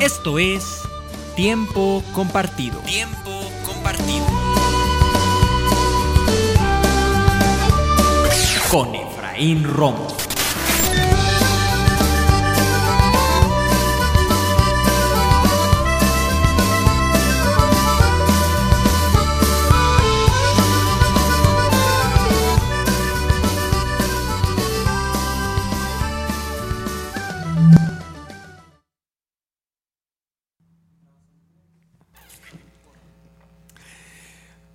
Esto es Tiempo Compartido. Tiempo Compartido. Con Efraín Romo.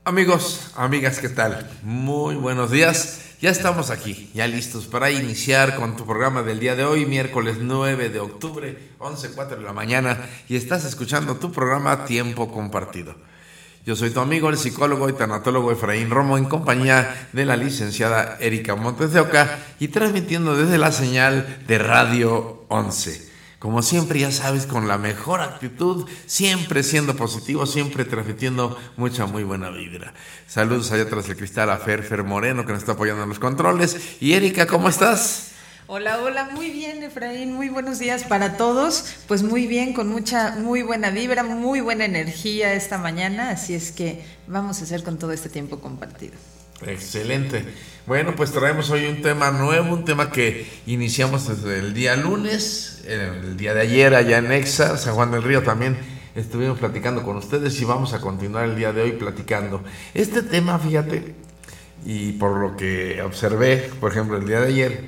Amigos, amigas, ¿qué tal? Muy buenos días. Ya estamos aquí, ya listos para iniciar con tu programa del día de hoy, miércoles 9 de octubre, 11.04 de la mañana, y estás escuchando tu programa Tiempo Compartido. Yo soy tu amigo, el psicólogo y tanatólogo Efraín Romo, en compañía de la licenciada Erika Montes de Oca y transmitiendo desde la señal de Radio 11. Como siempre, ya sabes, con la mejor actitud, siempre siendo positivo, siempre transmitiendo mucha, muy buena vibra. Saludos allá atrás del cristal a Fer, Fer Moreno, que nos está apoyando en los controles. Y Erika, ¿cómo estás? Hola, hola, muy bien Efraín, muy buenos días para todos. Pues muy bien, con mucha, muy buena vibra, muy buena energía esta mañana, así es que vamos a hacer con todo este tiempo compartido. Excelente. Bueno, pues traemos hoy un tema nuevo, un tema que iniciamos desde el día lunes, el día de ayer allá en Exa, San Juan del Río también estuvimos platicando con ustedes y vamos a continuar el día de hoy platicando. Este tema, fíjate, y por lo que observé, por ejemplo, el día de ayer,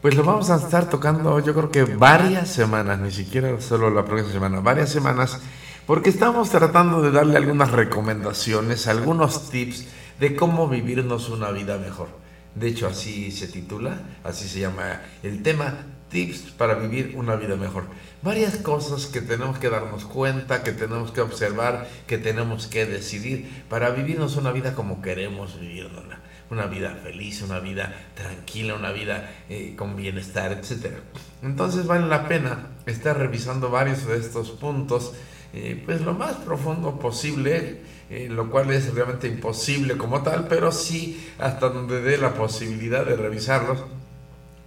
pues lo vamos a estar tocando yo creo que varias semanas, ni siquiera solo la próxima semana, varias semanas, porque estamos tratando de darle algunas recomendaciones, algunos tips de cómo vivirnos una vida mejor. De hecho, así se titula, así se llama el tema, tips para vivir una vida mejor. Varias cosas que tenemos que darnos cuenta, que tenemos que observar, que tenemos que decidir para vivirnos una vida como queremos vivirnos. Una vida feliz, una vida tranquila, una vida eh, con bienestar, etc. Entonces vale la pena estar revisando varios de estos puntos, eh, pues lo más profundo posible, eh, lo cual es realmente imposible como tal, pero sí hasta donde dé la posibilidad de revisarlos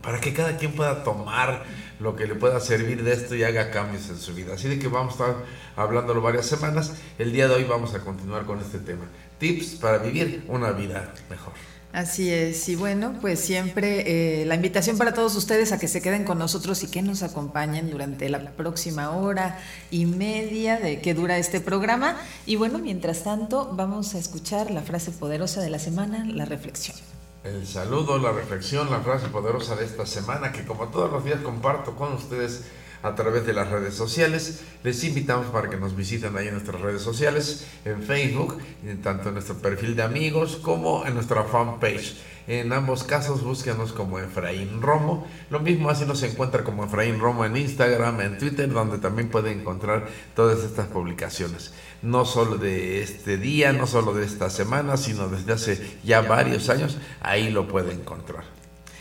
para que cada quien pueda tomar lo que le pueda servir de esto y haga cambios en su vida. Así de que vamos a estar hablándolo varias semanas. El día de hoy vamos a continuar con este tema. Tips para vivir una vida mejor. Así es, y bueno, pues siempre eh, la invitación para todos ustedes a que se queden con nosotros y que nos acompañen durante la próxima hora y media de que dura este programa. Y bueno, mientras tanto, vamos a escuchar la frase poderosa de la semana, la reflexión. El saludo, la reflexión, la frase poderosa de esta semana que como todos los días comparto con ustedes a través de las redes sociales. Les invitamos para que nos visiten ahí en nuestras redes sociales, en Facebook, tanto en nuestro perfil de amigos como en nuestra fanpage. En ambos casos búsquenos como Efraín Romo. Lo mismo así nos encuentra como Efraín Romo en Instagram, en Twitter, donde también pueden encontrar todas estas publicaciones. No solo de este día, no solo de esta semana, sino desde hace ya varios años, ahí lo pueden encontrar.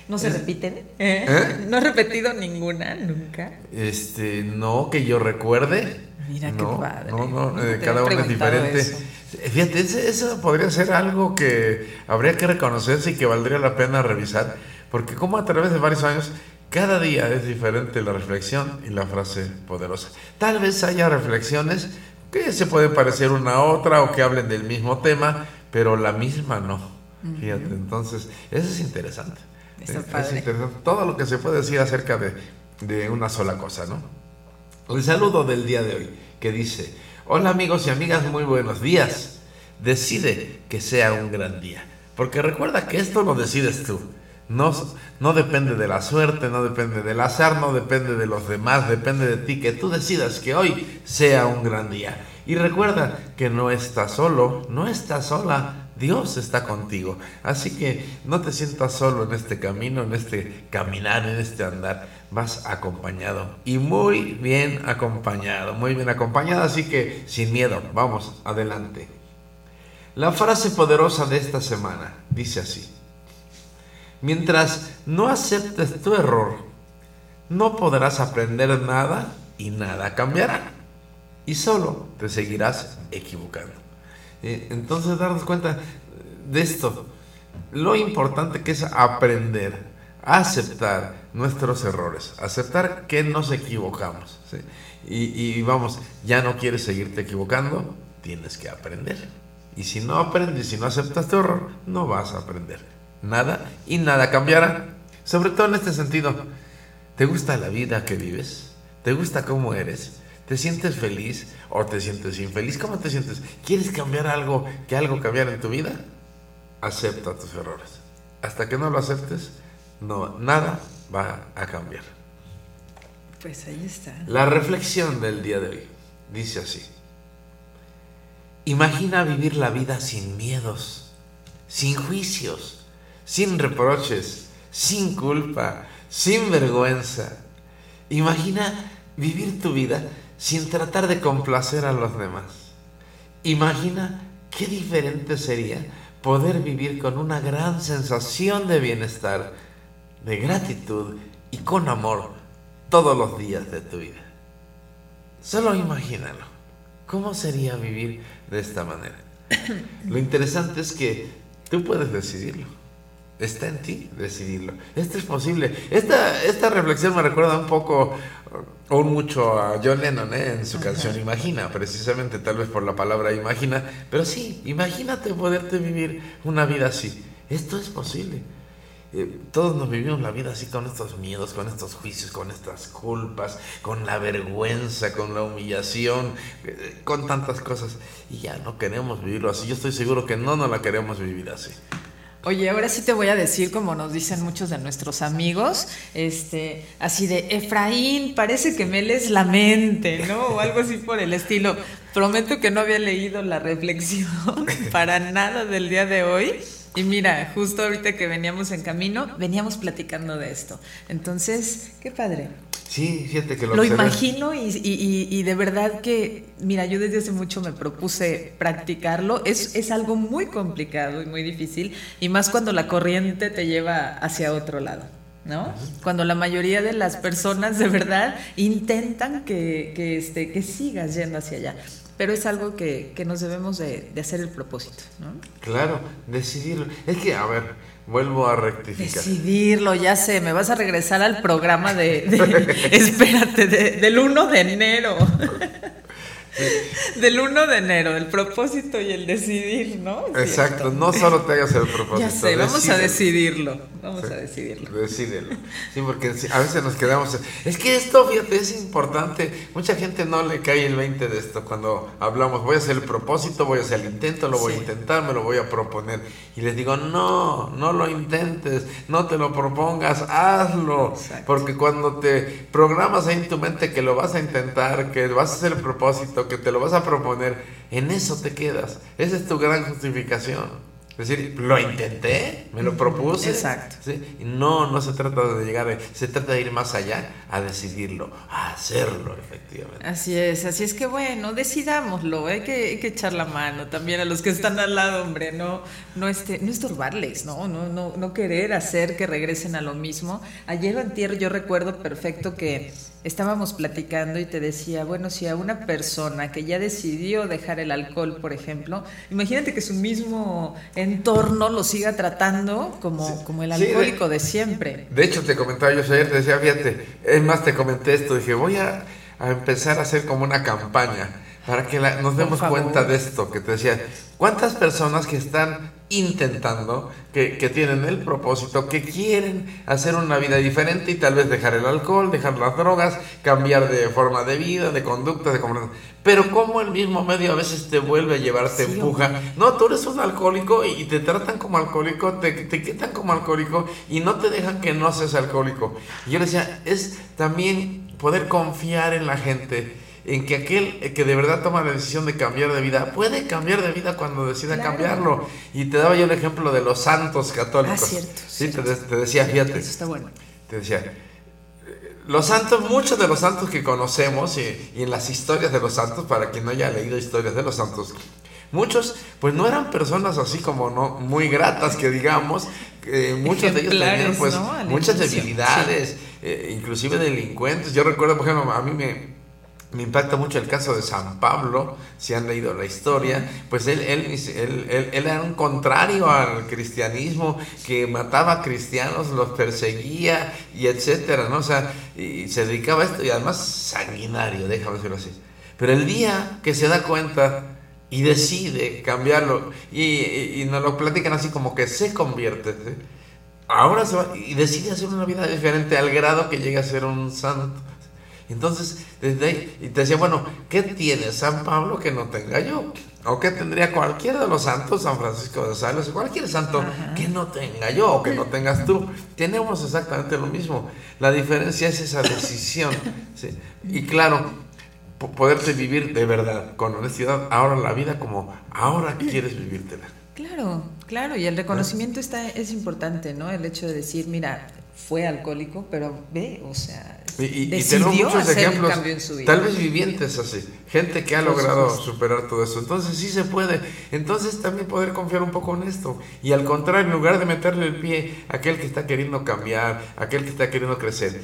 ¿No se repiten? ¿Eh? No he repetido ninguna, nunca. Este, no, que yo recuerde. Mira qué padre. No, no, eh, cada uno es diferente. eso. Fíjate, ese- eso podría ser algo que habría que reconocerse y que valdría la pena revisar, porque como a través de varios años, cada día es diferente la reflexión y la frase poderosa. Tal vez haya reflexiones que se pueden parecer una a otra o que hablen del mismo tema, pero la misma no. Fíjate, entonces, eso es interesante. Está Es- interesante. Todo lo que se puede decir acerca de, de una sola cosa, ¿no? El saludo del día de hoy, que dice, hola amigos y amigas, muy buenos días. Decide que sea un gran día, porque recuerda que esto lo decides tú. No, no depende de la suerte, no depende del azar, no depende de los demás, depende de ti, que tú decidas que hoy sea un gran día. Y recuerda que no estás solo, no estás sola, Dios está contigo. Así que no te sientas solo en este camino, en este caminar, en este andar. Vas acompañado y muy bien acompañado, muy bien acompañado. Así que sin miedo, vamos, adelante. La frase poderosa de esta semana dice así. Mientras no aceptes tu error, no podrás aprender nada y nada cambiará. Y solo te seguirás equivocando. Eh, entonces darnos cuenta de esto. Lo importante que es aprender, aceptar nuestros errores, aceptar que nos equivocamos. Y, y vamos, ya no quieres seguirte equivocando, tienes que aprender. Y si no aprendes, si no aceptas tu error, no vas a aprender nada y nada cambiará. Sobre todo en este sentido, ¿te gusta la vida que vives? ¿Te gusta cómo eres? ¿Te sientes feliz o te sientes infeliz? ¿Cómo te sientes? ¿Quieres cambiar algo, que algo cambiara en tu vida? Acepta tus errores. Hasta que no lo aceptes, no, nada va a cambiar. Pues ahí está. La reflexión del día de hoy dice así. Imagina vivir la vida sin miedos, sin juicios, sin reproches, sin culpa, sin vergüenza. Imagina vivir tu vida sin tratar de complacer a los demás. Imagina qué diferente sería poder vivir con una gran sensación de bienestar, de gratitud y con amor todos los días de tu vida. Solo imagínalo. ¿Cómo sería vivir de esta manera? Lo interesante es que tú puedes decidirlo. Está en ti decidirlo. Esto es posible. Esta, esta reflexión me recuerda un poco o mucho a John Lennon ¿eh? en su canción Imagina, precisamente tal vez por la palabra imagina. Pero sí, imagínate poderte vivir una vida así. Esto es posible. Eh, todos nos vivimos la vida así con estos miedos, con estos juicios, con estas culpas, con la vergüenza, con la humillación, eh, con tantas cosas. Y ya no queremos vivirlo así. Yo estoy seguro que no nos la queremos vivir así. Oye, ahora sí te voy a decir, como nos dicen muchos de nuestros amigos, este, así de Efraín, parece que me lees la mente, ¿no? O algo así por el estilo. Prometo que no había leído la reflexión para nada del día de hoy. Y mira, justo ahorita que veníamos en camino, veníamos platicando de esto. Entonces, qué padre. Sí, fíjate que lo, lo imagino y, y, y, de verdad que, mira, yo desde hace mucho me propuse practicarlo. Es, es algo muy complicado y muy difícil, y más cuando la corriente te lleva hacia otro lado. ¿no? Cuando la mayoría de las personas de verdad intentan que, que, este, que sigas yendo hacia allá pero es algo que, que nos debemos de, de, hacer el propósito, ¿no? Claro, decidirlo. Es que, a ver, vuelvo a rectificar. Decidirlo, ya sé, me vas a regresar al programa de, de espérate, del 1 de enero. Del 1 de enero, el propósito y el decidir, ¿no? Exacto, no solo te hagas el propósito. Ya sé, vamos a decidirlo. Vamos a decidirlo. Decídelo. Sí, porque a veces nos quedamos. Es que esto, fíjate, es importante. Mucha gente no le cae el 20 de esto cuando hablamos. Voy a hacer el propósito, voy a hacer el intento, lo voy a intentar, me lo voy a proponer. Y les digo, no, no lo intentes, no te lo propongas, hazlo. Porque cuando te programas ahí en tu mente que lo vas a intentar, que vas a hacer el propósito, que te lo vas a proponer, en eso te quedas. Esa es tu gran justificación. Es decir, lo intenté, me lo propuse. Exacto. ¿sí? No, no se trata de llegar, se trata de ir más allá, a decidirlo, a hacerlo, efectivamente. Así es, así es que bueno, decidámoslo, hay que, hay que echar la mano también a los que están al lado, hombre, no, no, este, no estorbarles, ¿no? No, no, no querer hacer que regresen a lo mismo. Ayer o antier yo recuerdo perfecto que estábamos platicando y te decía, bueno, si a una persona que ya decidió dejar el alcohol, por ejemplo, imagínate que su mismo entorno lo siga tratando como, Sí. como el Sí, de- alcohólico de, siempre. De hecho, te comentaba yo ayer, te decía, fíjate, es más, te comenté esto, dije, voy a, a empezar a hacer como una campaña para que la- nos demos cuenta de esto, que te decía, ¿cuántas personas que están intentando, que, que tienen el propósito, que quieren hacer una vida diferente y tal vez dejar el alcohol, dejar las drogas, cambiar de forma de vida, de conducta, de? Pero como el mismo medio a veces te vuelve a llevar, te Sí, empuja. No, tú eres un alcohólico y te tratan como alcohólico, te, te quitan como alcohólico y no te dejan que no seas alcohólico. Y yo le decía, es también poder confiar en la gente. En que aquel que de verdad toma la decisión de cambiar de vida puede cambiar de vida cuando decida cambiarlo. Y te daba yo el ejemplo de los santos católicos. Ah, cierto. Sí, Te, te, decía, fíjate. Eso está bueno. Te decía, los santos, muchos de los santos que conocemos y, y, en las historias de los santos, para quien no haya leído historias de los santos, muchos pues no eran personas así como no muy gratas que digamos, eh, muchos de ellos tenían pues ¿no? muchas debilidades, sí. eh, inclusive delincuentes. Yo recuerdo, por ejemplo, a mí me, me impacta mucho el caso de San Pablo, si han leído la historia, pues él, él, él, él, era un contrario al cristianismo, que mataba a cristianos, los perseguía y etcétera, ¿no? O sea, y se dedicaba a esto y además sanguinario, déjame decirlo así. Pero el día que se da cuenta y decide cambiarlo, y, y, y nos lo platican así como que se convierte, ahora se va y decide hacer una vida diferente al grado que llega a ser un santo. Entonces, desde ahí, y te decía, bueno, ¿qué tiene San Pablo que no tenga yo? ¿O qué tendría cualquiera de los santos, San Francisco de Sales, cualquier santo Ajá. que no tenga yo o que no tengas tú? Tenemos exactamente lo mismo. La diferencia es esa decisión. ¿sí? Y claro, poderte vivir de verdad, con honestidad, ahora la vida como ahora quieres vivírtela. Claro, claro, y el reconocimiento está, es importante, ¿no? El hecho de decir, mira, fue alcohólico, pero ve, o sea, y, y muchos ejemplos, tal vez vivientes así, gente que ha Por logrado supuesto. superar todo eso. Entonces sí se puede. Entonces también poder confiar un poco en esto. Y al contrario, en lugar de meterle el pie a aquel que está queriendo cambiar, a aquel que está queriendo crecer,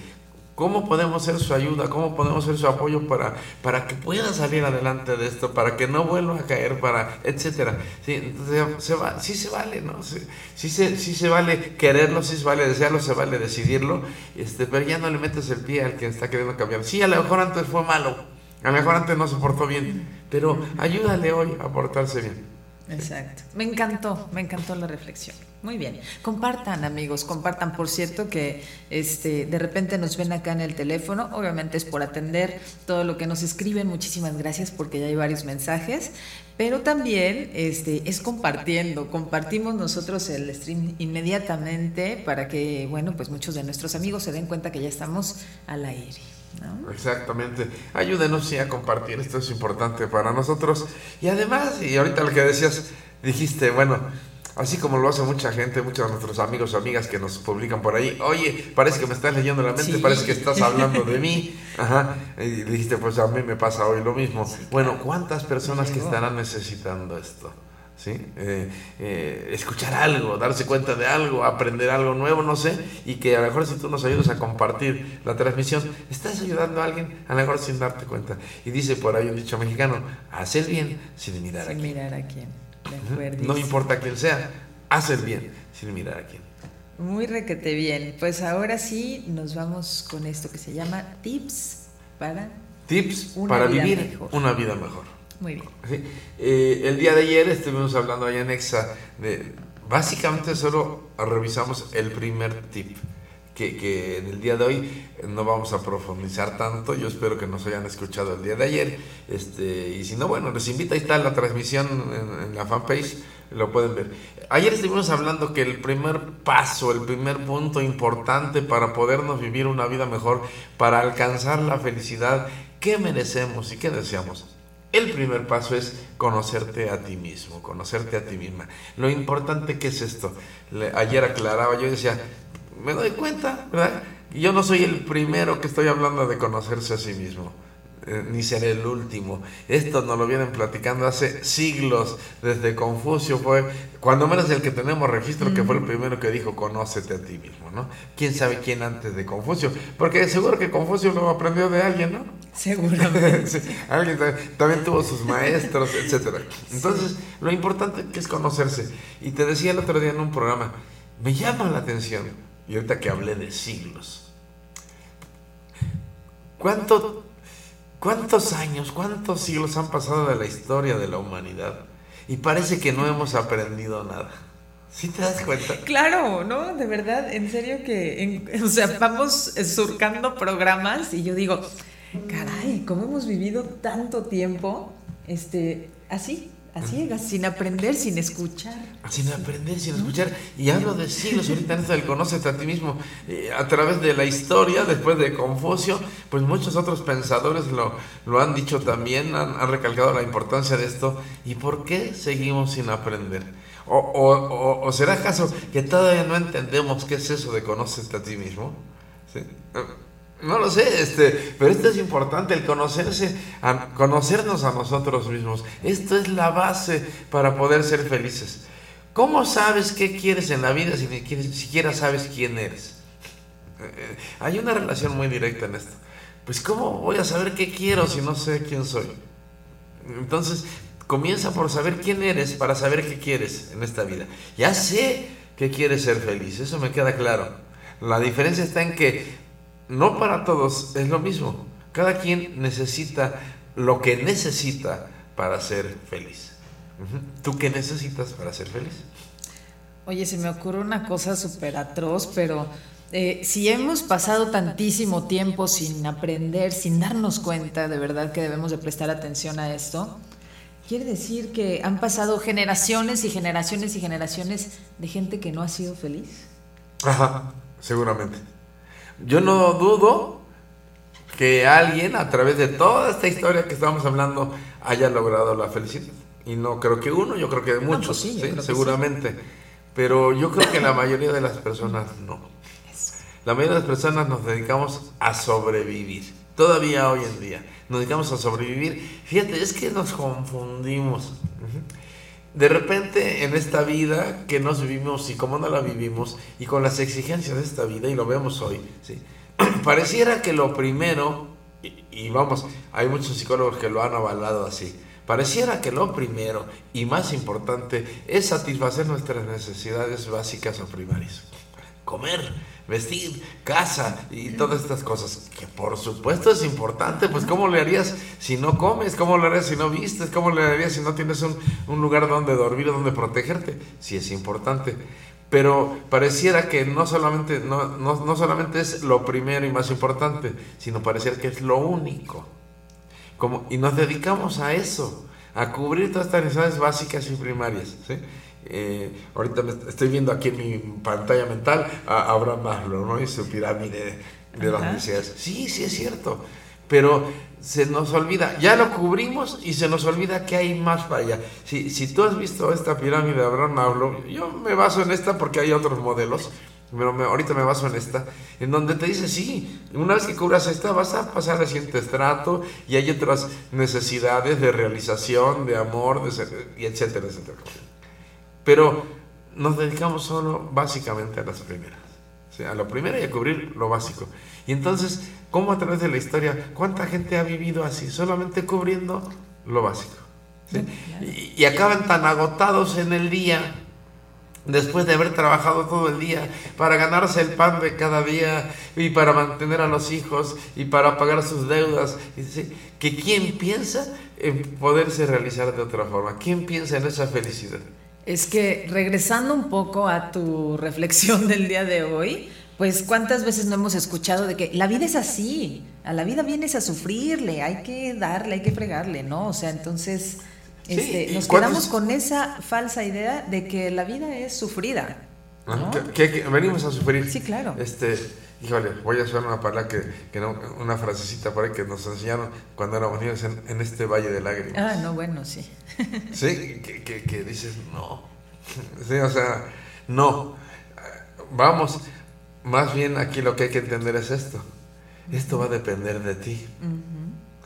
¿Cómo podemos ser su ayuda? ¿Cómo podemos ser su apoyo para, para que pueda salir adelante de esto? Para que no vuelva a caer, para, etcétera. Sí, entonces, se va, sí se vale, ¿no? Sí, sí, se, sí se vale quererlo, sí se vale desearlo, se vale decidirlo, este, pero ya no le metes el pie al que está queriendo cambiar. Sí, a lo mejor antes fue malo, a lo mejor antes no se portó bien, pero ayúdale hoy a portarse bien. Exacto. Me encantó, me encantó la reflexión. Muy bien. Compartan, amigos, compartan. Por cierto que este de repente nos ven acá en el teléfono. Obviamente es por atender todo lo que nos escriben. Muchísimas gracias porque ya hay varios mensajes. Pero también este, es compartiendo. Compartimos nosotros el stream inmediatamente para que, bueno, pues muchos de nuestros amigos se den cuenta que ya estamos al aire. ¿no? Exactamente. Ayúdenos sí, a compartir, esto es importante para nosotros. Y además, y ahorita lo que decías, dijiste, bueno, así como lo hace mucha gente, muchos de nuestros amigos o amigas que nos publican por ahí, oye, parece que me estás leyendo la mente, Sí. parece que estás hablando de mí. Ajá. Y dijiste, pues a mí me pasa hoy lo mismo. Bueno, ¿cuántas personas que estarán necesitando esto? ¿Sí? Eh, eh, escuchar algo, darse cuenta de algo, aprender algo nuevo, no sé, y que a lo mejor si tú nos ayudas a compartir la transmisión, estás ayudando a alguien, a lo mejor sin darte cuenta. Y dice por ahí un dicho mexicano, haz el bien sin mirar a quién. mirar a quién. No importa quién sea, haz el bien sin mirar a quién. Muy requete bien. Pues ahora sí nos vamos con esto que se llama tips para. Tips para vivir mejor. una vida mejor. Muy bien. Sí. Eh, el día de ayer estuvimos hablando allá en Exa de básicamente solo revisamos el primer tip que, que en el día de hoy no vamos a profundizar tanto yo espero que nos hayan escuchado el día de ayer este y si no bueno les invito ahí está la transmisión en, en la fanpage lo pueden ver ayer estuvimos hablando que el primer paso el primer punto importante para podernos vivir una vida mejor para alcanzar la felicidad que merecemos y que deseamos el primer paso es conocerte a ti mismo, conocerte a ti misma. Lo importante que es esto. Ayer aclaraba, yo decía, me doy cuenta, ¿verdad? Yo no soy el primero que estoy hablando de conocerse a sí mismo, eh, ni seré el último. Esto nos lo vienen platicando hace siglos, desde Confucio fue, cuando menos el que tenemos registro, que fue el primero que dijo, conócete a ti mismo, ¿no? ¿Quién sabe quién antes de Confucio? Porque seguro que Confucio lo aprendió de alguien, ¿no? Seguramente. Sí, alguien ta- también tuvo sus maestros, etcétera. Entonces, lo importante que es conocerse. Y te decía el otro día en un programa, me llama la atención, y ahorita que hablé de siglos, ¿cuánto, ¿cuántos años, cuántos siglos han pasado de la historia de la humanidad? Y parece que no hemos aprendido nada. ¿Sí te das cuenta? Claro, ¿no? De verdad, en serio que, o sea, vamos surcando programas y yo digo, caray, ¿cómo hemos vivido tanto tiempo, este, así, a ciegas, sin aprender, sin escuchar. Sin aprender, sin escuchar. Y hablo de siglos ahorita en esto del conócete a ti mismo. Eh, a través de la historia, después de Confucio, pues muchos otros pensadores lo, lo han dicho también, han, han recalcado la importancia de esto. ¿Y por qué seguimos sin aprender? O, o, o, será acaso que todavía no entendemos qué es eso de conócete a ti mismo? ¿Sí? No lo sé, este, pero esto es importante, el conocerse, a, conocernos a nosotros mismos. Esto es la base para poder ser felices. ¿Cómo sabes qué quieres en la vida si ni siquiera sabes quién eres? Eh, hay una relación muy directa en esto. Pues ¿cómo voy a saber qué quiero si no sé quién soy? Entonces, comienza por saber quién eres para saber qué quieres en esta vida. Ya sé que quieres ser feliz, eso me queda claro. La diferencia está en que no para todos es lo mismo. Cada quien necesita lo que necesita para ser feliz. ¿Tú qué necesitas para ser feliz? Oye, se me ocurre una cosa súper atroz, pero eh, si hemos pasado tantísimo tiempo sin aprender, sin darnos cuenta de verdad que debemos de prestar atención a esto, quiere decir que han pasado generaciones y generaciones y generaciones de gente que no ha sido feliz. Ajá, seguramente. Yo no dudo que alguien a través de toda esta historia que estamos hablando haya logrado la felicidad. Y no creo que uno, yo creo que pues muchos, sí, seguramente. Pero yo creo que la mayoría de las personas no. La mayoría de las personas nos dedicamos a sobrevivir. Todavía hoy en día nos dedicamos a sobrevivir. Fíjate, es que nos confundimos. De repente en esta vida que nos vivimos y cómo no la vivimos y con las exigencias de esta vida y lo vemos hoy, ¿sí? pareciera que lo primero, y, vamos, hay muchos psicólogos que lo han avalado así, pareciera que lo primero y más importante es satisfacer nuestras necesidades básicas o primarias. Comer, vestir, casa y todas estas cosas, que por supuesto es importante, pues ¿cómo le harías si no comes? ¿Cómo le harías si no vistes? ¿Cómo le harías si no tienes un, un lugar donde dormir o donde protegerte? Sí es importante, pero pareciera que no solamente, no, no, no solamente es lo primero y más importante, sino pareciera que es lo único. Como, y nos dedicamos a eso, a cubrir todas estas necesidades básicas y primarias. ¿sí? Eh, ahorita estoy viendo aquí en mi pantalla mental a Abraham Maslow, ¿no? Y su pirámide de las necesidades. Sí, sí es cierto. Pero se nos olvida, ya lo cubrimos y se nos olvida que hay más para allá. Si, si tú has visto esta pirámide de Abraham Maslow, yo me baso en esta porque hay otros modelos, pero ahorita me baso en esta, en donde te dice, sí, una vez que cubras esta vas a pasar al siguiente estrato y hay otras necesidades de realización, de amor, de, y etcétera, etcétera. Pero nos dedicamos solo básicamente a las primeras. O sea, a lo primero y a cubrir lo básico. Y entonces, ¿cómo a través de la historia, cuánta gente ha vivido así, solamente cubriendo lo básico? Y, y, acaban tan agotados en el día, después de haber trabajado todo el día, para ganarse el pan de cada día y para mantener a los hijos y para pagar sus deudas, que quién piensa en poderse realizar de otra forma, quién piensa en esa felicidad. Es que regresando un poco a tu reflexión del día de hoy, pues cuántas veces no hemos escuchado de que la vida es así, a la vida vienes a sufrirle, hay que darle, hay que fregarle, ¿no? O sea, entonces este, nos quedamos con esa falsa idea de que la vida es sufrida. ¿no? que venimos a sufrir. Sí, claro. Este, híjole, voy a usar una palabra que, que no, una frasecita por ahí que nos enseñaron cuando éramos niños en, este valle de lágrimas. Ah, no, bueno, sí. sí, que, que, que, dices, no. Sí, o sea, no. Vamos, más bien aquí lo que hay que entender es esto. Esto va a depender de ti.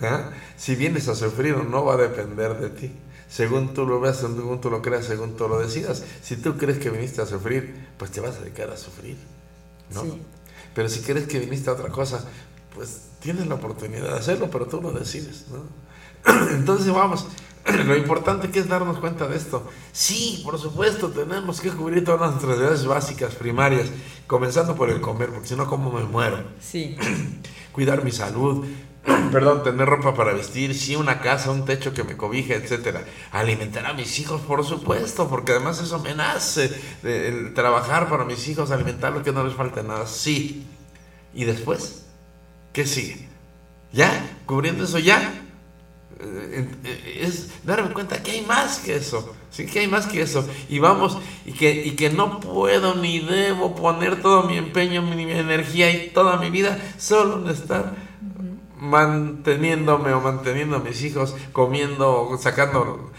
¿Ah? Si vienes a sufrir o no va a depender de ti. Según tú lo veas, según tú lo creas, según tú lo decidas. Si tú crees que viniste a sufrir, pues te vas a dedicar a sufrir. ¿no? Sí. Pero si crees que viniste a otra cosa, pues tienes la oportunidad de hacerlo, pero tú lo decides, ¿no? Entonces vamos, lo importante que es darnos cuenta de esto. Sí, por supuesto, tenemos que cubrir todas nuestras necesidades básicas, primarias, comenzando por el comer, porque si no, ¿cómo me muero? Sí. Cuidar mi salud, perdón, tener ropa para vestir, sí, una casa, un techo que me cobije, etcétera. Alimentar a mis hijos, por supuesto, porque además eso me el trabajar para mis hijos, alimentarlos, que no les falte nada, sí. ¿Y después? ¿Qué sigue? ¿Ya? ¿Cubriendo eso ya? eh, eh, es darme cuenta que hay más que eso, sí que hay más que eso y vamos y que y que no puedo ni debo poner todo mi empeño, mi, energía y toda mi vida solo en estar manteniéndome o manteniendo a mis hijos, comiendo, sacando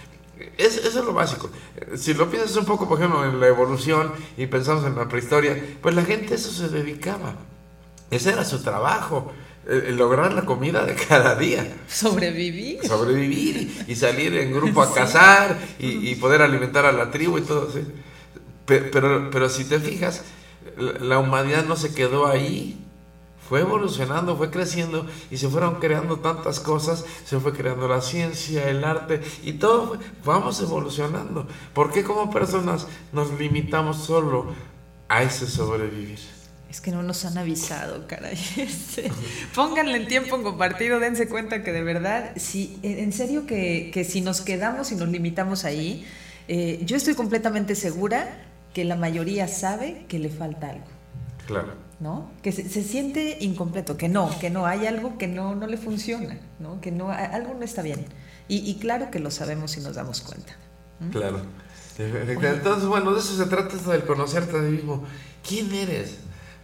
eso es lo básico. Si lo piensas un poco, por ejemplo, en la evolución y pensamos en la prehistoria, pues la gente a eso se dedicaba. Ese era su trabajo lograr la comida de cada día. Sobrevivir. Sobrevivir y, salir en grupo a cazar y, poder alimentar a la tribu y todo. Pero, pero, si te fijas, la humanidad no se quedó ahí. Fue evolucionando, fue creciendo y se fueron creando tantas cosas, se fue creando la ciencia, el arte y todo, vamos evolucionando. ¿Por qué como personas nos limitamos solo a ese sobrevivir? Es que no nos han avisado, caray. Este, pónganle el tiempo compartido, dense cuenta que de verdad, si, en serio que, que si nos quedamos y nos limitamos ahí, eh, yo estoy completamente segura que la mayoría sabe que le falta algo. Claro. ¿No? Que se, siente incompleto, que no, que no, hay algo que no, no le funciona, ¿no? Que no, algo no está bien. Y, claro que lo sabemos y nos damos cuenta. Claro. Entonces, bueno, de eso se trata esto del conocerte a ti mismo. ¿Quién eres?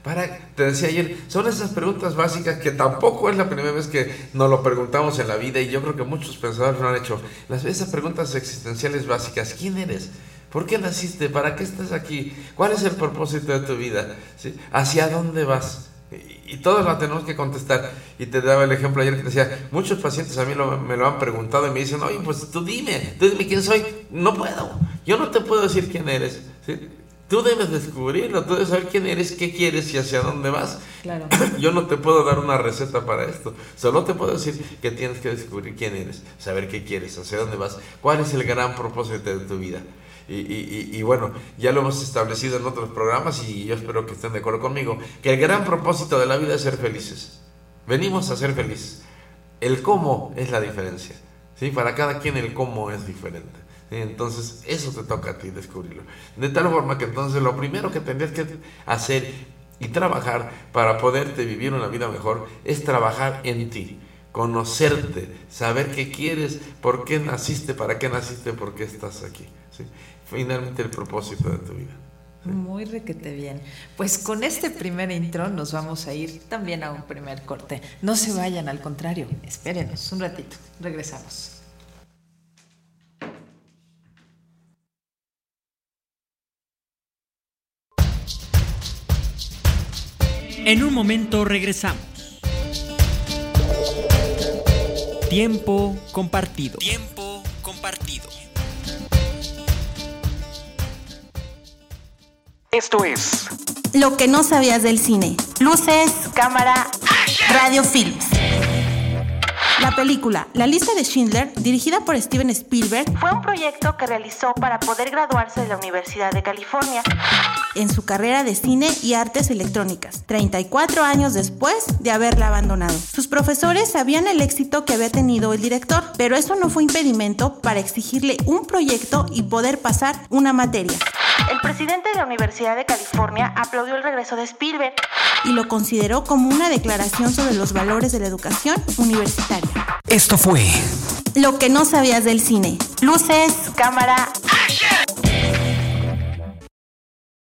Para, te decía ayer, son esas preguntas básicas que tampoco es la primera vez que nos lo preguntamos en la vida y yo creo que muchos pensadores lo han hecho. Las, esas preguntas existenciales básicas, ¿quién eres? ¿Por qué naciste? ¿Para qué estás aquí? ¿Cuál es el propósito de tu vida? ¿Sí? ¿Hacia dónde vas? Y, todos la tenemos que contestar. Y te daba el ejemplo ayer que decía, muchos pacientes a mí me lo han preguntado y me dicen, oye, pues tú dime, tú dime quién soy. No puedo, yo no te puedo decir quién eres. ¿sí? Tú debes descubrirlo, tú debes saber quién eres, qué quieres y hacia dónde vas. Claro. Yo no te puedo dar una receta para esto. Solo te puedo decir que tienes que descubrir quién eres, saber qué quieres, hacia dónde vas, cuál es el gran propósito de tu vida. Y, y, y, bueno, ya lo hemos establecido en otros programas y yo espero que estén de acuerdo conmigo, que el gran propósito de la vida es ser felices. Venimos a ser felices. El cómo es la diferencia. ¿sí? Para cada quien el cómo es diferente. Entonces, eso te toca a ti descubrirlo. De tal forma que entonces lo primero que tendrías que hacer y trabajar para poderte vivir una vida mejor es trabajar en ti, conocerte, saber qué quieres, por qué naciste, para qué naciste, por qué estás aquí. Finalmente el propósito de tu vida. Muy requete bien. Pues con este primer intro nos vamos a ir también a un primer corte. No se vayan, al contrario, espérenos un ratito. Regresamos. En un momento regresamos. Tiempo compartido. Tiempo Esto es Lo que no sabías del cine. Luces, cámara, radio films. La película La lista de Schindler, dirigida por Steven Spielberg, fue un proyecto que realizó para poder graduarse de la Universidad de California en su carrera de cine y artes electrónicas, 34 años después de haberla abandonado. Sus profesores sabían el éxito que había tenido el director, pero eso no fue impedimento para exigirle un proyecto y poder pasar una materia. El presidente de la Universidad de California aplaudió el regreso de Spielberg y lo consideró como una declaración sobre los valores de la educación universitaria. Esto fue Lo que no sabías del cine. Luces, cámara.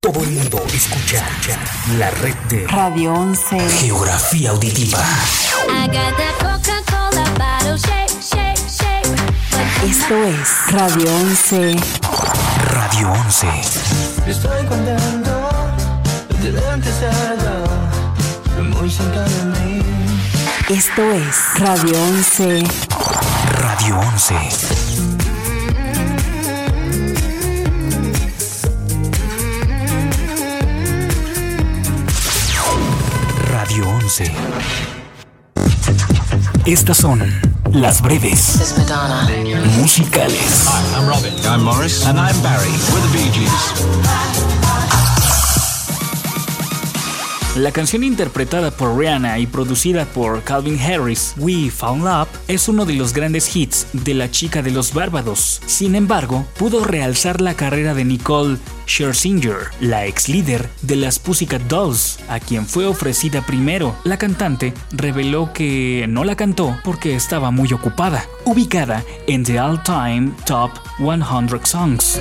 Todo el mundo escucha la red de Radio 11. Geografía auditiva. Esto es Radio 11. Radio 11. Estoy contento de verte muy cerca de mí. Esto es Radio 11. Radio 11. Radio 11. Estas son las breves musicales. Hi, I'm Robin. I'm Morris. And I'm Barry. We're the Bee Gees. La canción interpretada por Rihanna y producida por Calvin Harris, We Found Love, es uno de los grandes hits de la chica de los Bárbados. Sin embargo, pudo realzar la carrera de Nicole Scherzinger, la ex líder de las Pussycat Dolls, a quien fue ofrecida primero. La cantante reveló que no la cantó porque estaba muy ocupada, ubicada en The All Time Top 100 Songs.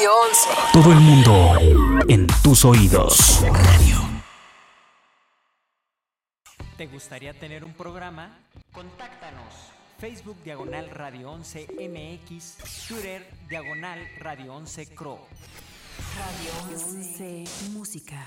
Radio 11. Todo el mundo en tus oídos. ¿Te gustaría tener un programa? Contáctanos. Facebook Diagonal Radio 11 MX, Twitter Diagonal Radio 11 Cro. Radio 11 Música.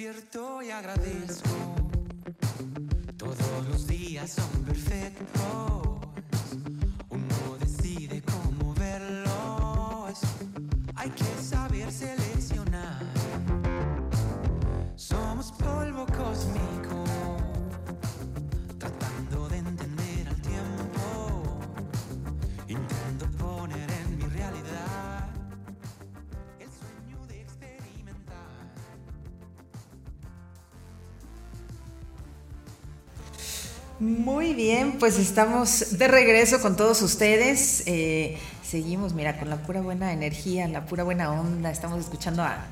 Despierto y agradezco, todos los días son perfectos. Uno decide cómo verlos. Hay que saber seleccionar. Somos polvo cósmico. Muy bien, pues estamos de regreso con todos ustedes. Eh, seguimos, mira, con la pura buena energía, la pura buena onda. Estamos escuchando a,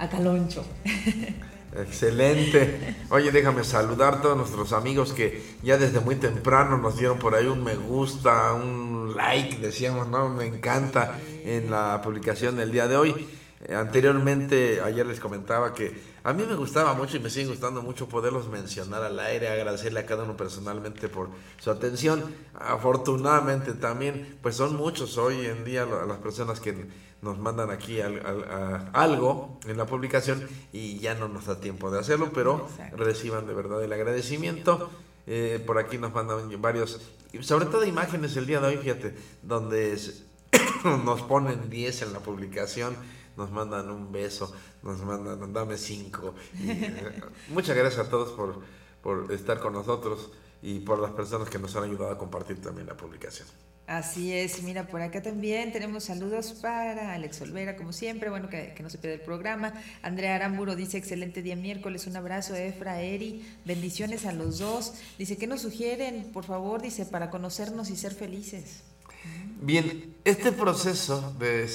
a Caloncho. Excelente. Oye, déjame saludar a todos nuestros amigos que ya desde muy temprano nos dieron por ahí un me gusta, un like, decíamos, ¿no? Me encanta en la publicación del día de hoy. Eh, anteriormente, ayer les comentaba que a mí me gustaba mucho y me sigue gustando mucho poderlos mencionar al aire, agradecerle a cada uno personalmente por su atención. Afortunadamente también, pues son muchos hoy en día las personas que nos mandan aquí al- al- a- algo en la publicación y ya no nos da tiempo de hacerlo, pero reciban de verdad el agradecimiento. Eh, por aquí nos mandan varios, sobre todo imágenes el día de hoy, fíjate, donde es- nos ponen 10 en la publicación, nos mandan un beso, nos mandan, dame 5. muchas gracias a todos por, por estar con nosotros y por las personas que nos han ayudado a compartir también la publicación. Así es, mira, por acá también tenemos saludos para Alex Olvera, como siempre, bueno, que, que no se pierda el programa. Andrea Aramburo dice, excelente día miércoles, un abrazo, Efra, Eri, bendiciones a los dos. Dice, ¿qué nos sugieren, por favor? Dice, para conocernos y ser felices. Bien, este proceso de,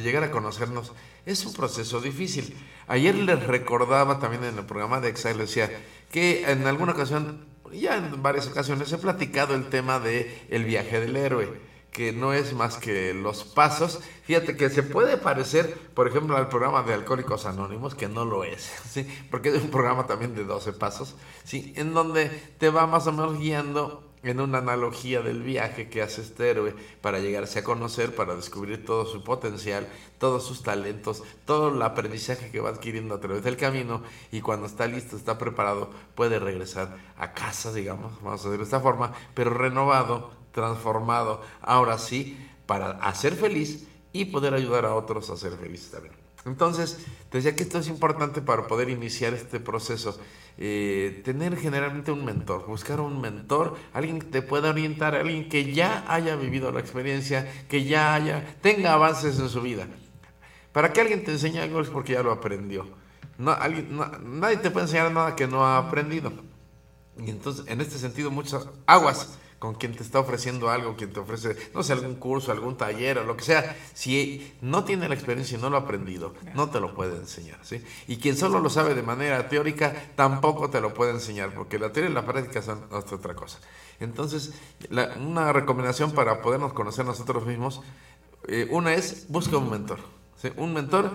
llegar a conocernos es un proceso difícil. Ayer les recordaba también en el programa de Exile, decía que en alguna ocasión, ya en varias ocasiones, he platicado el tema de el viaje del héroe, que no es más que los pasos. Fíjate que se puede parecer, por ejemplo, al programa de Alcohólicos Anónimos, que no lo es, ¿sí? porque es un programa también de 12 pasos, ¿sí? en donde te va más o menos guiando en una analogía del viaje que hace este héroe para llegarse a conocer, para descubrir todo su potencial, todos sus talentos, todo el aprendizaje que va adquiriendo a través del camino y cuando está listo, está preparado, puede regresar a casa, digamos, vamos a decirlo de esta forma, pero renovado, transformado, ahora sí, para hacer feliz y poder ayudar a otros a ser felices también. Entonces, te decía que esto es importante para poder iniciar este proceso. Eh, tener generalmente un mentor, buscar un mentor, alguien que te pueda orientar, alguien que ya haya vivido la experiencia, que ya haya, tenga avances en su vida. Para que alguien te enseñe algo es porque ya lo aprendió. No, alguien, nadie te puede enseñar nada que no ha aprendido. Y entonces, en este sentido, muchas aguas con quien te está ofreciendo algo, quien te ofrece, no sé, algún curso, algún taller o lo que sea, si no tiene la experiencia y no lo ha aprendido, no te lo puede enseñar, ¿sí? Y quien solo lo sabe de manera teórica, tampoco te lo puede enseñar, porque la teoría y la práctica son otra cosa. Entonces, la- una recomendación para podernos conocer nosotros mismos, eh, una es, busca un mentor. Un mentor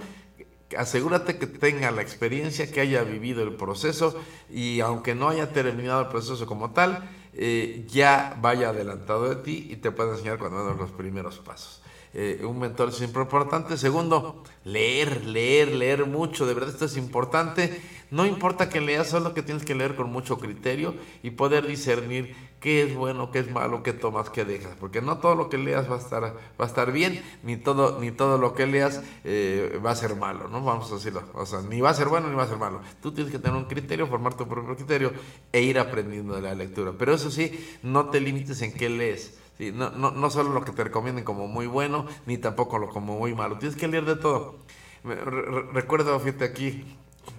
asegúrate que tenga la experiencia, que haya vivido el proceso y aunque no haya terminado el proceso como tal, eh, ya vaya adelantado de ti y te pueda enseñar cuando hagas los primeros pasos. Eh, un mentor es importante. Segundo, leer, leer, leer mucho. De verdad esto es importante. No importa que leas, solo que tienes que leer con mucho criterio y poder discernir qué es bueno, qué es malo, qué tomas, qué dejas. Porque no todo lo que leas va a estar, va a estar bien, ni todo, ni todo lo que leas eh, va a ser malo, ¿no? Vamos a decirlo. O sea, ni va a ser bueno ni va a ser malo. Tú tienes que tener un criterio, formar tu propio criterio e ir aprendiendo de la lectura. Pero eso sí, no te limites en qué lees. No, no, no solo lo que te recomienden como muy bueno, ni tampoco lo como muy malo. Tienes que leer de todo. Re- re- recuerdo, fíjate aquí,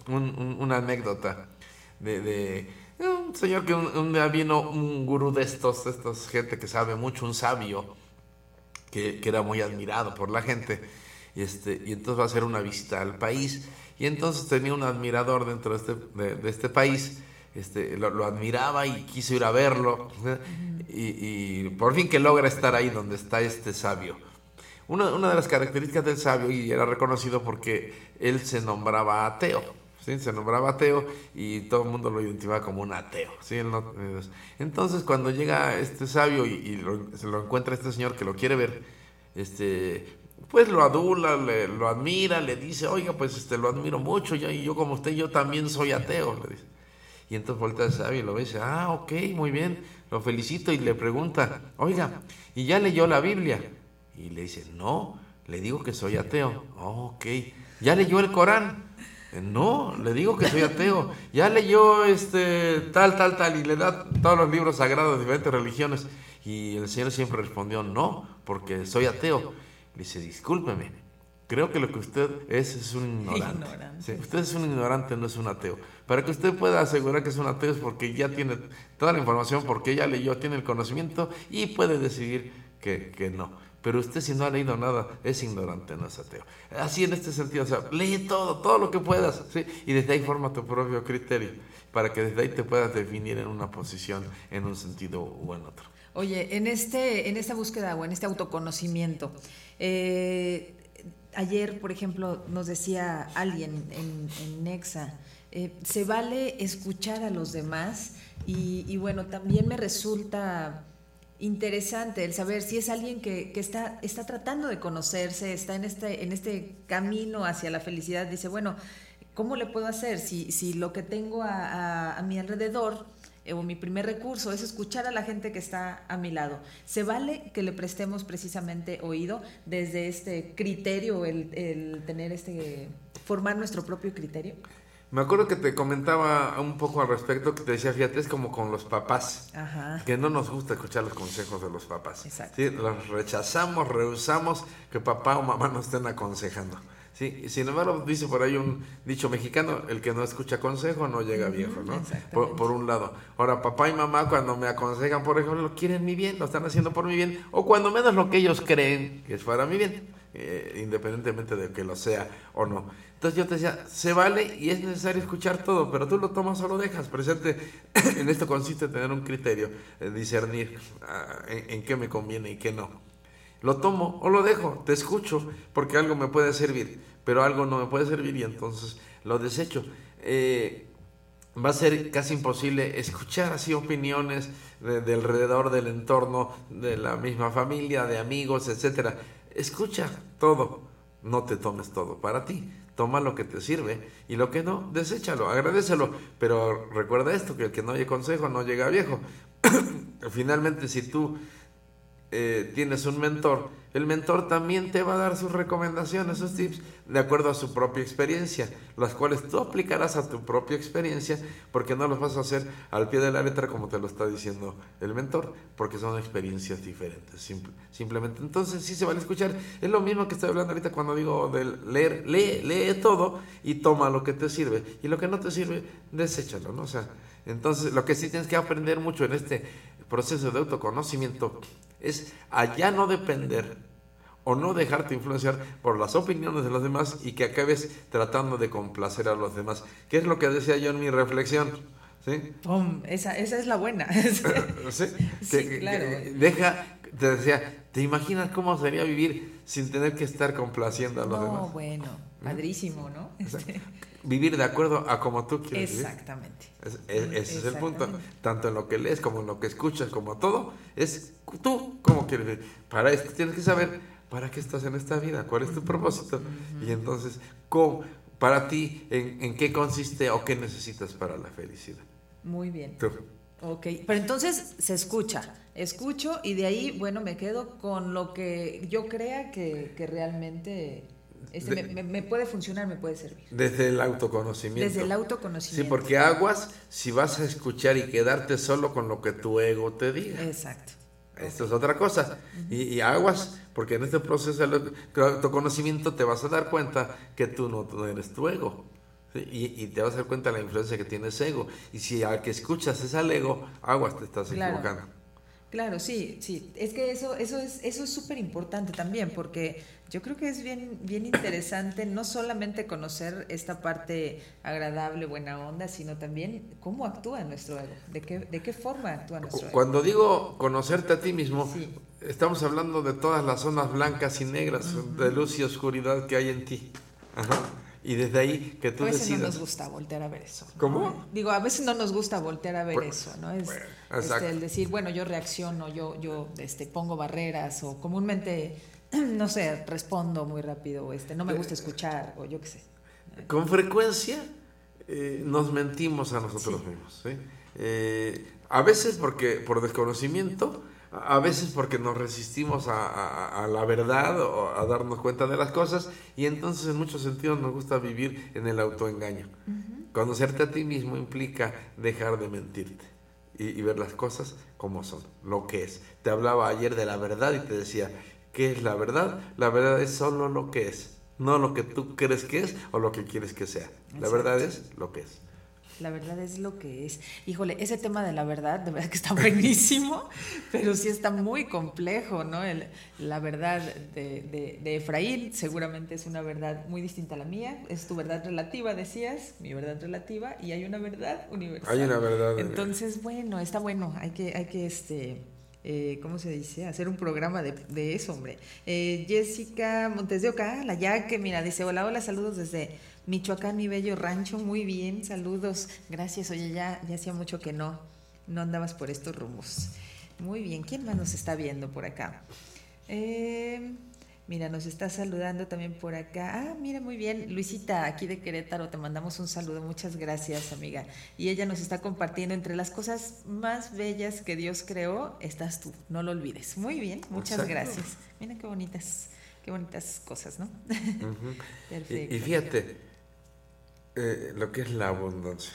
un- un- una anécdota de, un señor que un, un día vino un gurú de estos, de estos gente que sabe mucho, un sabio, que, que era muy admirado por la gente. Y, este, y entonces va a hacer una visita al país. Y entonces tenía un admirador dentro de este, de este país. Este, lo, lo admiraba y quiso ir a verlo. Y, y por fin que logra estar ahí donde está este sabio. Una, una de las características del sabio, y era reconocido porque él se nombraba ateo, ¿sí? se nombraba ateo y todo el mundo lo identificaba como un ateo. ¿sí? No- eh, entonces cuando llega este sabio y, y lo, se lo encuentra este señor que lo quiere ver, este, pues lo adula, le- lo admira, le dice, oiga, pues este, lo admiro mucho, yo, y yo como usted, yo también soy ateo, le dice. Y entonces voltea el sabio y lo ve y dice, ah, ok, muy bien, lo felicito y le pregunta, oiga, ¿y ya leyó la Biblia? Y le dice, no, le digo que soy ateo. "Oh, ok, ¿ya leyó el Corán? "Eh, No, le digo que soy ateo. ¿Ya leyó este tal, tal, tal? Y le da todos los libros sagrados de diferentes religiones. Y el Señor siempre respondió, no, porque soy ateo. Le dice, discúlpeme, creo que lo que usted es es un ignorante. Ignorante. Sí, usted es un ignorante, no es un ateo. Para que usted pueda asegurar que es un ateo es porque ya tiene toda la información, porque ya leyó, tiene el conocimiento y puede decidir que, que no. Pero usted si no ha leído nada es ignorante, no es ateo. Así en este sentido, o sea, lee todo, todo lo que puedas, ¿sí? y desde ahí forma tu propio criterio, para que desde ahí te puedas definir en una posición, en un sentido u en otro. Oye, en este, en esta búsqueda o en este autoconocimiento, eh, ayer, por ejemplo, nos decía alguien en, en Nexa, eh, se vale escuchar a los demás y, bueno, también me resulta interesante el saber si es alguien que, que está, está tratando de conocerse, está en este, en este camino hacia la felicidad, dice, bueno, ¿cómo le puedo hacer si, si lo que tengo a mi alrededor eh, o mi primer recurso es escuchar a la gente que está a mi lado? ¿Se vale que le prestemos precisamente oído desde este criterio, el, el tener este, formar nuestro propio criterio? Me acuerdo que te comentaba un poco al respecto, que te decía, fíjate, es como con los papás. Ajá. que no nos gusta escuchar los consejos de los papás. Exacto. ¿sí? Los rechazamos, rehusamos que papá o mamá nos estén aconsejando. ¿sí? Sin embargo, dice por ahí un dicho mexicano, el que no escucha consejo no llega viejo, ¿no? Por, por un lado. Ahora, papá y mamá cuando me aconsejan, por ejemplo, quieren mi bien, lo están haciendo por mi bien, o cuando menos lo que ellos creen que es para mi bien, eh, independientemente de que lo sea o no. Entonces yo te decía, se vale y es necesario escuchar todo, pero tú lo tomas o lo dejas. Presente, en esto consiste tener un criterio, eh, discernir ah, en, qué me conviene y qué no. Lo tomo o lo dejo, te escucho, porque algo me puede servir, pero algo no me puede servir y entonces lo desecho. Eh, va a ser casi imposible escuchar así opiniones de, de alrededor del entorno, de la misma familia, de amigos, etcétera. Escucha todo, no te tomes todo para ti. Toma lo que te sirve y lo que no, deséchalo, agradecelo. Pero recuerda esto, que el que no oye consejo no llega viejo. Finalmente, si tú eh, tienes un mentor, el mentor también te va a dar sus recomendaciones, sus tips, de acuerdo a su propia experiencia, las cuales tú aplicarás a tu propia experiencia, porque no los vas a hacer al pie de la letra como te lo está diciendo el mentor, porque son experiencias diferentes, simple- simplemente. Entonces, sí se vale escuchar. Es lo mismo que estoy hablando ahorita cuando digo del leer, lee, lee todo y toma lo que te sirve, y lo que no te sirve, deséchalo, ¿no? O sea, entonces, lo que sí tienes que aprender mucho en este proceso de autoconocimiento es a ya no depender o no dejarte influenciar por las opiniones de los demás y que acabes tratando de complacer a los demás. ¿Qué es lo que decía yo en mi reflexión? ¿Sí? Esa, esa es la buena. ¿Sí? Sí, Que- claro. que- deja, te decía, ¿te imaginas cómo sería vivir sin tener que estar complaciendo a los No, demás? bueno, padrísimo, ¿no? Este, Vivir de acuerdo a como tú quieres vivir. Exactamente. Es- es- ese es el punto. Tanto en lo que lees como en lo que escuchas, como todo, es tú cómo quieres vivir. Para esto tienes que saber para qué estás en esta vida, cuál es tu propósito. Y entonces, ¿cómo, para ti, en, en qué consiste o qué necesitas para la felicidad? Muy bien. Tú. Ok, pero entonces se escucha, escucho y de ahí, bueno, me quedo con lo que yo crea que, que realmente este, De- me, puede funcionar, me puede servir. Desde el autoconocimiento. Desde el Sí, autoconocimiento. porque aguas si vas a escuchar y quedarte solo con lo que tu ego te diga. Exacto. Esto es otra cosa. y, y aguas, porque en este proceso del autoconocimiento te vas a dar cuenta que tú no, tú eres tu ego. ¿sí? Y, y te vas a dar cuenta de la influencia que tiene ese ego. Y si al que escuchas es al ego, aguas, te estás Claro. equivocando. Claro, sí, sí. Es que eso, eso es, eso es súper importante también, porque yo creo que es bien, bien interesante no solamente conocer esta parte agradable, buena onda, sino también cómo actúa nuestro ego, de qué, de qué forma actúa nuestro ego. Cuando digo conocerte a ti mismo, Sí. estamos hablando de todas las zonas blancas y negras, de luz y oscuridad que hay en ti. Ajá. Y desde ahí que tú a veces no decidas. nos gusta voltear a ver eso. ¿no? ¿Cómo? Digo, a veces no nos gusta voltear a ver eso, ¿no? Es bueno, este, el decir, bueno, yo reacciono, yo, yo este, pongo barreras o comúnmente, no sé, respondo muy rápido, o este, no me gusta escuchar o yo qué sé. Con frecuencia eh, nos mentimos a nosotros mismos. ¿sí? Eh, a veces porque por desconocimiento, a veces porque nos resistimos a, a- a la verdad o a darnos cuenta de las cosas y entonces en muchos sentidos nos gusta vivir en el autoengaño. Conocerte a ti mismo implica dejar de mentirte y, y ver las cosas como son, lo que es. Te hablaba ayer de la verdad y te decía, ¿qué es la verdad? La verdad es solo lo que es, no lo que tú crees que es o lo que quieres que sea. La Exacto. verdad es lo que es. La verdad es lo que es. Híjole, ese tema de la verdad, de verdad que está buenísimo, pero sí está muy complejo, ¿no? El- la verdad de, de, de Efraín seguramente es una verdad muy distinta a la mía. Es tu verdad relativa, decías, mi verdad relativa, y hay una verdad universal. Hay una verdad. Entonces, bueno, está bueno. Hay que, hay que este, eh, ¿cómo se dice? Hacer un programa de, eso, hombre. Eh, Jessica Montes de Oca, la Yaque, mira, dice, hola, hola, saludos desde Michoacán, mi bello rancho, muy bien, saludos, gracias, oye, ya, ya hacía mucho que no, no andabas por estos rumbos. Muy bien, ¿quién más nos está viendo por acá? Eh, mira, nos está saludando también por acá. Ah, mira, muy bien. Luisita, aquí de Querétaro, te mandamos un saludo. Muchas gracias, amiga. Y ella nos está compartiendo entre las cosas más bellas que Dios creó, estás tú. No lo olvides. Muy bien, muchas Exacto. gracias. Mira qué bonitas, qué bonitas cosas, ¿no? Perfecto. Y, y fíjate, eh, lo que es la abundancia.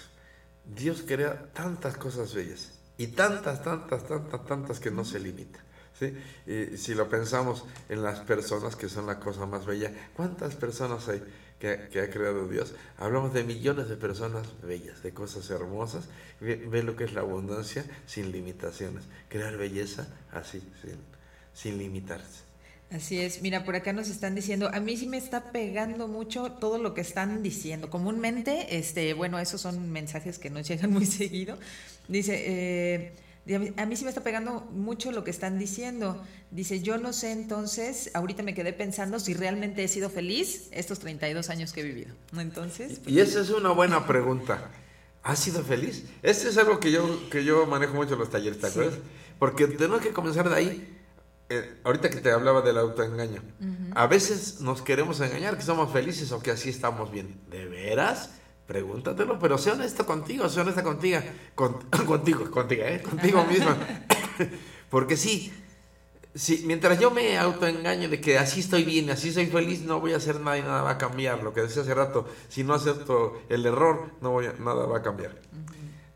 Dios crea tantas cosas bellas y tantas, tantas, tantas, tantas que no se limita. ¿Sí? Y si lo pensamos en las personas que son la cosa más bella, ¿cuántas personas hay que, que ha creado Dios? Hablamos de millones de personas bellas, de cosas hermosas. Ve, lo que es la abundancia sin limitaciones. Crear belleza así, sin, sin limitarse. Así es, mira, por acá nos están diciendo, a mí sí me está pegando mucho todo lo que están diciendo. Comúnmente, este, bueno, esos son mensajes que nos llegan muy seguido. Dice, eh, a mí- a mí sí me está pegando mucho lo que están diciendo. Dice, yo no sé entonces, ahorita me quedé pensando si realmente he sido feliz estos 32 años que he vivido. Entonces, Y esa es una buena pregunta. ¿Has sido feliz? Este es algo que yo, que yo manejo mucho en los talleres, ¿te Sí. acuerdas? Porque tenemos que comenzar de ahí. Eh, ahorita que te hablaba del autoengaño. A veces nos queremos engañar que somos felices o que así estamos bien. ¿De veras? Pregúntatelo, pero sé honesto contigo, sé honesta contigo. Con- contigo, contigo, ¿eh? Contigo misma. Porque sí, Sí, mientras yo me autoengaño de que así estoy bien, así soy feliz, no voy a hacer nada y nada va a cambiar. Lo que decía hace rato, si no acepto el error, no voy a- nada va a cambiar.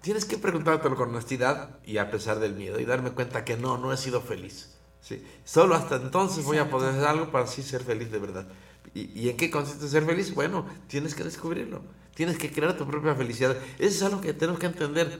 Tienes que preguntártelo con honestidad y a pesar del miedo y darme cuenta que no, no he sido feliz. ¿sí? Solo hasta entonces voy a poder hacer algo para así ser feliz de verdad. ¿Y, y en qué consiste ser feliz? Bueno, tienes que descubrirlo. Tienes que crear tu propia felicidad. Eso es algo que tenemos que entender.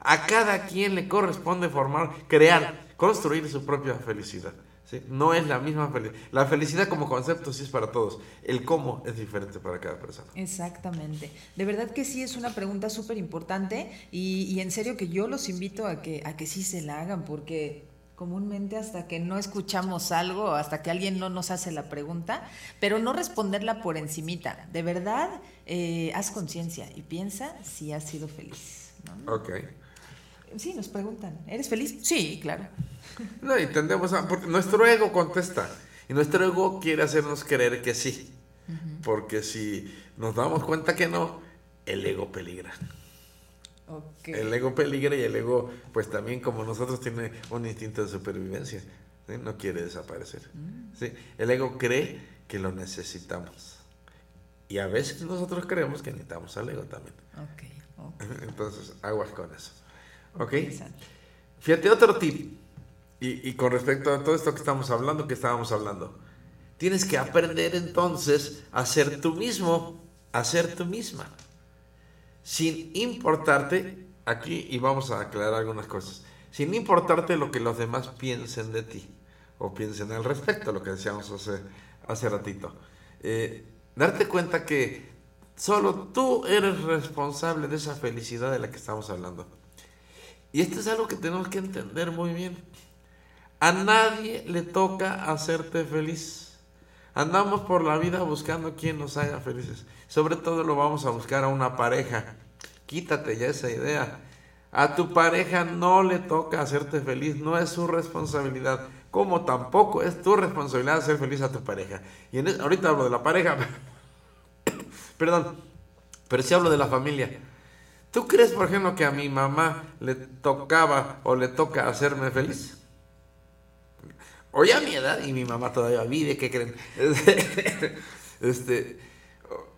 A cada quien le corresponde formar, crear, construir su propia felicidad. ¿sí? No es la misma felicidad. La felicidad como concepto sí es para todos. El cómo es diferente para cada persona. Exactamente. De verdad que sí es una pregunta súper importante y, y, en serio que yo los invito a que, a que sí se la hagan porque comúnmente hasta que no escuchamos algo, hasta que alguien no nos hace la pregunta, pero no responderla por encimita. De verdad, eh, haz conciencia y piensa si has sido feliz. ¿no? Ok. Sí, nos preguntan, ¿eres feliz? Sí, claro. No, y tendemos a, porque nuestro ego contesta y nuestro ego quiere hacernos creer que sí, uh -huh. porque si nos damos cuenta que no, el ego peligra. Okay. El ego peligra y el ego, pues también como nosotros, tiene un instinto de supervivencia. ¿sí? No quiere desaparecer. Mm. ¿sí? El ego cree que lo necesitamos. Y a veces nosotros creemos que necesitamos al ego también. Okay. Okay. Entonces, aguas con eso. ¿Ok? Fíjate, otro tip. Y, y con respecto a todo esto que estamos hablando, que estábamos hablando. Tienes que aprender entonces a ser tú mismo, a ser tú misma sin importarte, aquí y vamos a aclarar algunas cosas, sin importarte lo que los demás piensen de ti o piensen al respecto, lo que decíamos hace, hace ratito. Eh, darte cuenta que solo tú eres responsable de esa felicidad de la que estamos hablando. Y esto es algo que tenemos que entender muy bien. A nadie le toca hacerte feliz. Andamos por la vida buscando quien nos haga felices. Sobre todo lo vamos a buscar a una pareja. Quítate ya esa idea. A tu pareja no le toca hacerte feliz, no es su responsabilidad. Como tampoco es tu responsabilidad hacer feliz a tu pareja. Y en es, ahorita hablo de la pareja. Perdón. Pero si hablo de la familia. ¿Tú crees, por ejemplo, que a mi mamá le tocaba o le toca hacerme feliz? Hoy a mi edad, y mi mamá todavía vive, ¿qué creen? Este,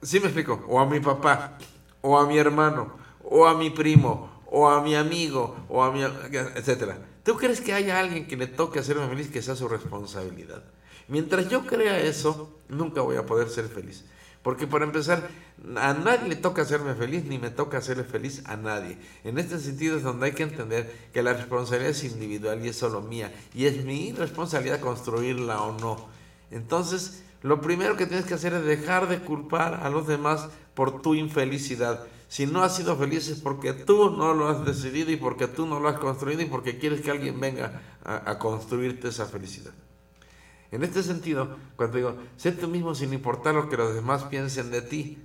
sí me explico, o a mi papá, o a mi hermano, o a mi primo, o a mi amigo, o a mi, etcétera. ¿Tú crees que haya alguien que le toque hacerme feliz que sea su responsabilidad? Mientras yo crea eso, nunca voy a poder ser feliz. Porque para empezar, a nadie le toca hacerme feliz, ni me toca hacerle feliz a nadie. En este sentido es donde hay que entender que la responsabilidad es individual y es solo mía. Y es mi responsabilidad construirla o no. Entonces, lo primero que tienes que hacer es dejar de culpar a los demás por tu infelicidad. Si no has sido feliz es porque tú no lo has decidido y porque tú no lo has construido y porque quieres que alguien venga a, construirte esa felicidad. En este sentido, cuando digo, sé tú mismo sin importar lo que los demás piensen de ti,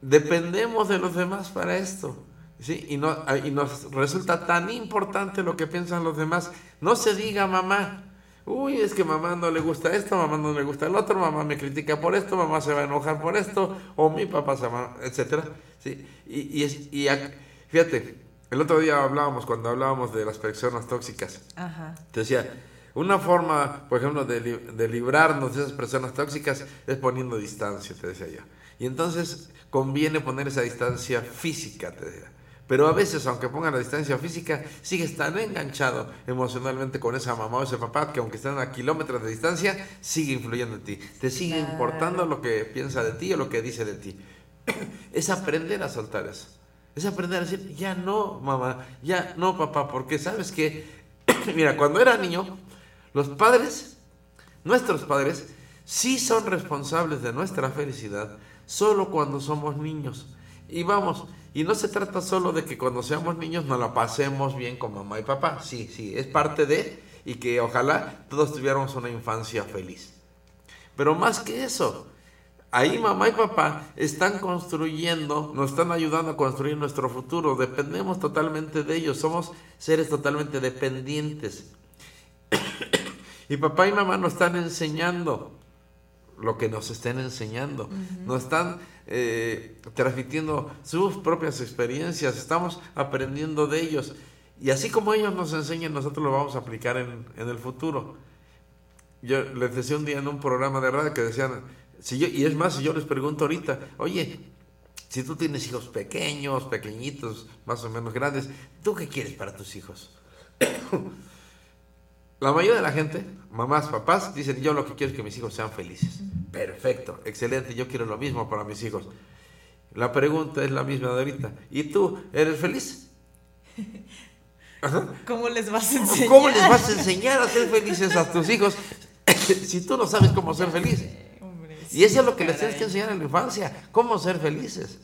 dependemos de los demás para esto. ¿sí? Y, no, y nos resulta tan importante lo que piensan los demás. No se diga mamá, uy, es que mamá no le gusta esto, mamá no le gusta el otro, mamá me critica por esto, mamá se va a enojar por esto, o mi papá se va, etc. ¿sí? Y, y, y fíjate, el otro día hablábamos, cuando hablábamos de las personas tóxicas, Ajá. te decía, una forma, por ejemplo, de, de, librarnos de esas personas tóxicas es poniendo distancia, te decía yo. Y entonces conviene poner esa distancia física, te decía. Pero a veces, aunque pongan la distancia física, sigues tan enganchado emocionalmente con esa mamá o ese papá que aunque estén a kilómetros de distancia, sigue influyendo en ti. Te sigue claro. importando lo que piensa de ti o lo que dice de ti. es aprender a soltar eso. Es aprender a decir, ya no, mamá, ya no, papá, porque sabes que, mira, cuando era niño, los padres, nuestros padres, sí son responsables de nuestra felicidad solo cuando somos niños. Y vamos, y no se trata solo de que cuando seamos niños nos la pasemos bien con mamá y papá. Sí, sí, es parte de, y que ojalá todos tuviéramos una infancia feliz. Pero más que eso, ahí mamá y papá están construyendo, nos están ayudando a construir nuestro futuro. Dependemos totalmente de ellos, somos seres totalmente dependientes. Y papá y mamá nos están enseñando lo que nos estén enseñando. Uh -huh. Nos están eh, transmitiendo sus propias experiencias. Estamos aprendiendo de ellos. Y así como ellos nos enseñan, nosotros lo vamos a aplicar en, en el futuro. Yo les decía un día en un programa de radio que decían, si yo, y es más, si yo les pregunto ahorita, oye, si tú tienes hijos pequeños, pequeñitos, más o menos grandes, ¿tú qué quieres para tus hijos? La mayoría de la gente, mamás, papás, dicen, yo lo que quiero es que mis hijos sean felices. Perfecto, excelente, yo quiero lo mismo para mis hijos. La pregunta es la misma de ahorita. ¿Y tú eres feliz? ¿Cómo les vas a enseñar? ¿Cómo les vas a enseñar a ser felices a tus hijos si tú no sabes cómo ser feliz? Hombre, Y eso es lo que les tienes que enseñar en la infancia, cómo ser felices.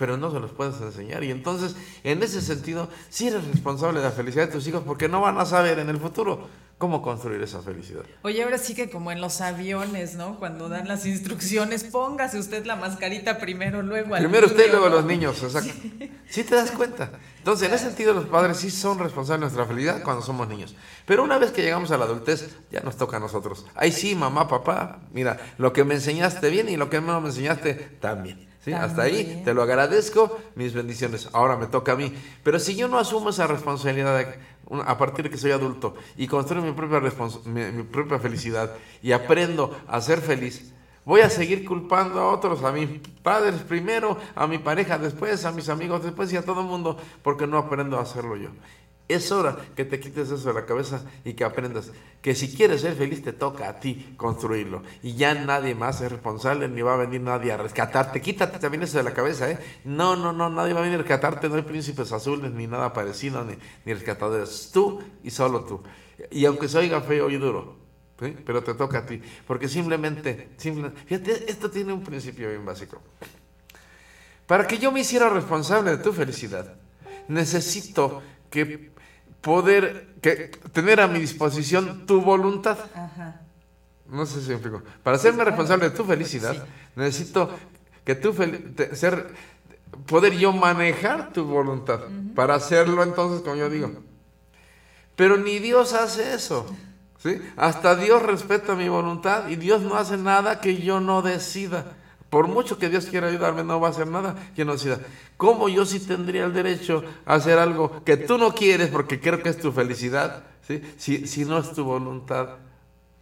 Pero no se los puedes enseñar. Y entonces, en ese sentido, sí eres responsable de la felicidad de tus hijos porque no van a saber en el futuro cómo construir esa felicidad. Oye, ahora sí que como en los aviones, ¿no? Cuando dan las instrucciones, póngase usted la mascarita primero, luego al Primero usted y luego ¿no? los niños, exacto. Sí te das cuenta. Entonces, en ese sentido, los padres sí son responsables de nuestra felicidad cuando somos niños. Pero una vez que llegamos a la adultez, ya nos toca a nosotros. Ahí sí, mamá, papá, mira, lo que me enseñaste bien y lo que no me enseñaste también. ¿Sí? Hasta ahí te lo agradezco, mis bendiciones. Ahora me toca a mí. Pero si yo no asumo esa responsabilidad a partir de que soy adulto y construyo mi propia, mi, mi propia felicidad y aprendo a ser feliz, voy a seguir culpando a otros, a mis padres primero, a mi pareja después, a mis amigos después y a todo el mundo porque no aprendo a hacerlo yo. Es hora que te quites eso de la cabeza y que aprendas que si quieres ser feliz te toca a ti construirlo y ya nadie más es responsable ni va a venir nadie a rescatarte. Quítate también eso de la cabeza, ¿eh? No, no, no, nadie va a venir a rescatarte, no hay príncipes azules ni nada parecido ni, rescatadores. Tú y solo tú. Y aunque se oiga feo y duro, pero te toca a ti, porque simplemente, simplemente, fíjate, esto tiene un principio bien básico. Para que yo me hiciera responsable de tu felicidad, necesito que poder que tener a mi disposición tu voluntad. Ajá. No sé si me explico. Para hacerme responsable de tu felicidad, necesito que tú ser poder yo manejar tu voluntad para hacerlo entonces como yo digo. Pero ni Dios hace eso. ¿sí? Hasta Dios respeta mi voluntad y Dios no hace nada que yo no decida. Por mucho que Dios quiera ayudarme, no va a hacer nada que no decida. ¿Cómo yo sí tendría el derecho a hacer algo que tú no quieres porque creo que es tu felicidad? ¿sí? Si, si no es tu voluntad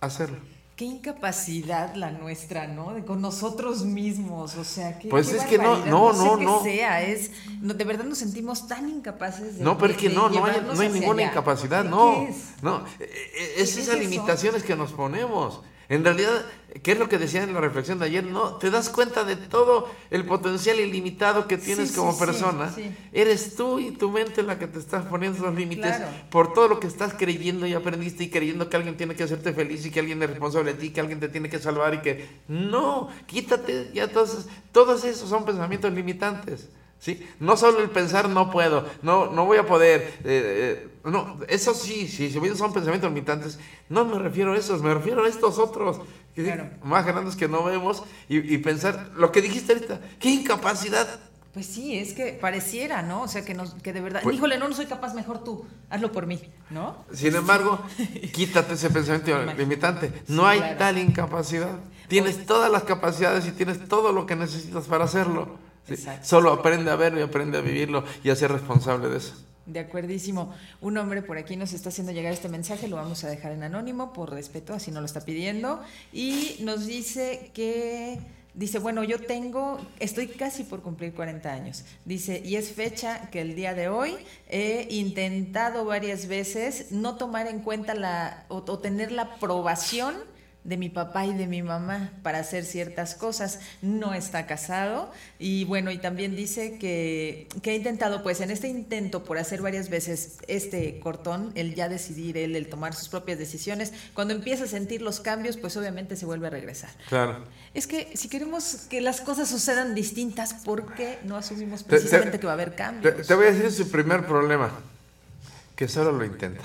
hacerlo. Qué incapacidad la nuestra, ¿no? De con nosotros mismos, o sea, qué Pues qué es que no, no, sé no, qué no. sea, es, no, de verdad nos sentimos tan incapaces de No, pero es que no, no hay, no hay ninguna allá. incapacidad, ¿Qué no. es? No, es ¿Qué es esas limitaciones que nos ponemos. En realidad, ¿qué es lo que decía en la reflexión de ayer? No, te das cuenta de todo el potencial ilimitado que tienes Sí, como sí, persona. sí. Eres tú y tu mente la que te estás poniendo los límites Claro. por todo lo que estás creyendo y aprendiste y creyendo que alguien tiene que hacerte feliz y que alguien es responsable de ti, que alguien te tiene que salvar y que no, quítate ya todos, todos esos son pensamientos limitantes. ¿Sí? No solo el pensar no puedo, no, no voy a poder, eh, eh, no, eso sí, sí, si bien son pensamientos limitantes, no me refiero a esos, me refiero a estos otros, que sí, Claro. más grandes que no vemos, y, y pensar, lo que dijiste ahorita, qué incapacidad, Pues sí, es que pareciera, ¿no? O sea, que, nos, que de verdad, Pues- híjole, no, no soy capaz, mejor tú, hazlo por mí, ¿no? Sin embargo, quítate ese pensamiento limitante. No hay claro. tal incapacidad. Tienes todas las capacidades y tienes todo lo que necesitas para hacerlo. Solo aprende a verlo y aprende a vivirlo y a ser responsable de eso. De acuerdísimo. Un hombre por aquí nos está haciendo llegar este mensaje, lo vamos a dejar en anónimo por respeto, así nos lo está pidiendo. Y nos dice que, dice, bueno, yo tengo, estoy casi por cumplir 40 años. Dice, y es fecha que el día de hoy he intentado varias veces no tomar en cuenta la, o, o tener la aprobación de mi papá y de mi mamá para hacer ciertas cosas. No está casado y bueno, y también dice que, que ha intentado, pues en este intento por hacer varias veces este cortón, el ya decidir él, el tomar sus propias decisiones, cuando empieza a sentir los cambios, pues obviamente se vuelve a regresar. Claro. Es que si queremos que las cosas sucedan distintas, ¿por qué no asumimos Te- te- precisamente que va a haber Te, cambios? te voy a decir su primer problema, que solo lo intenta.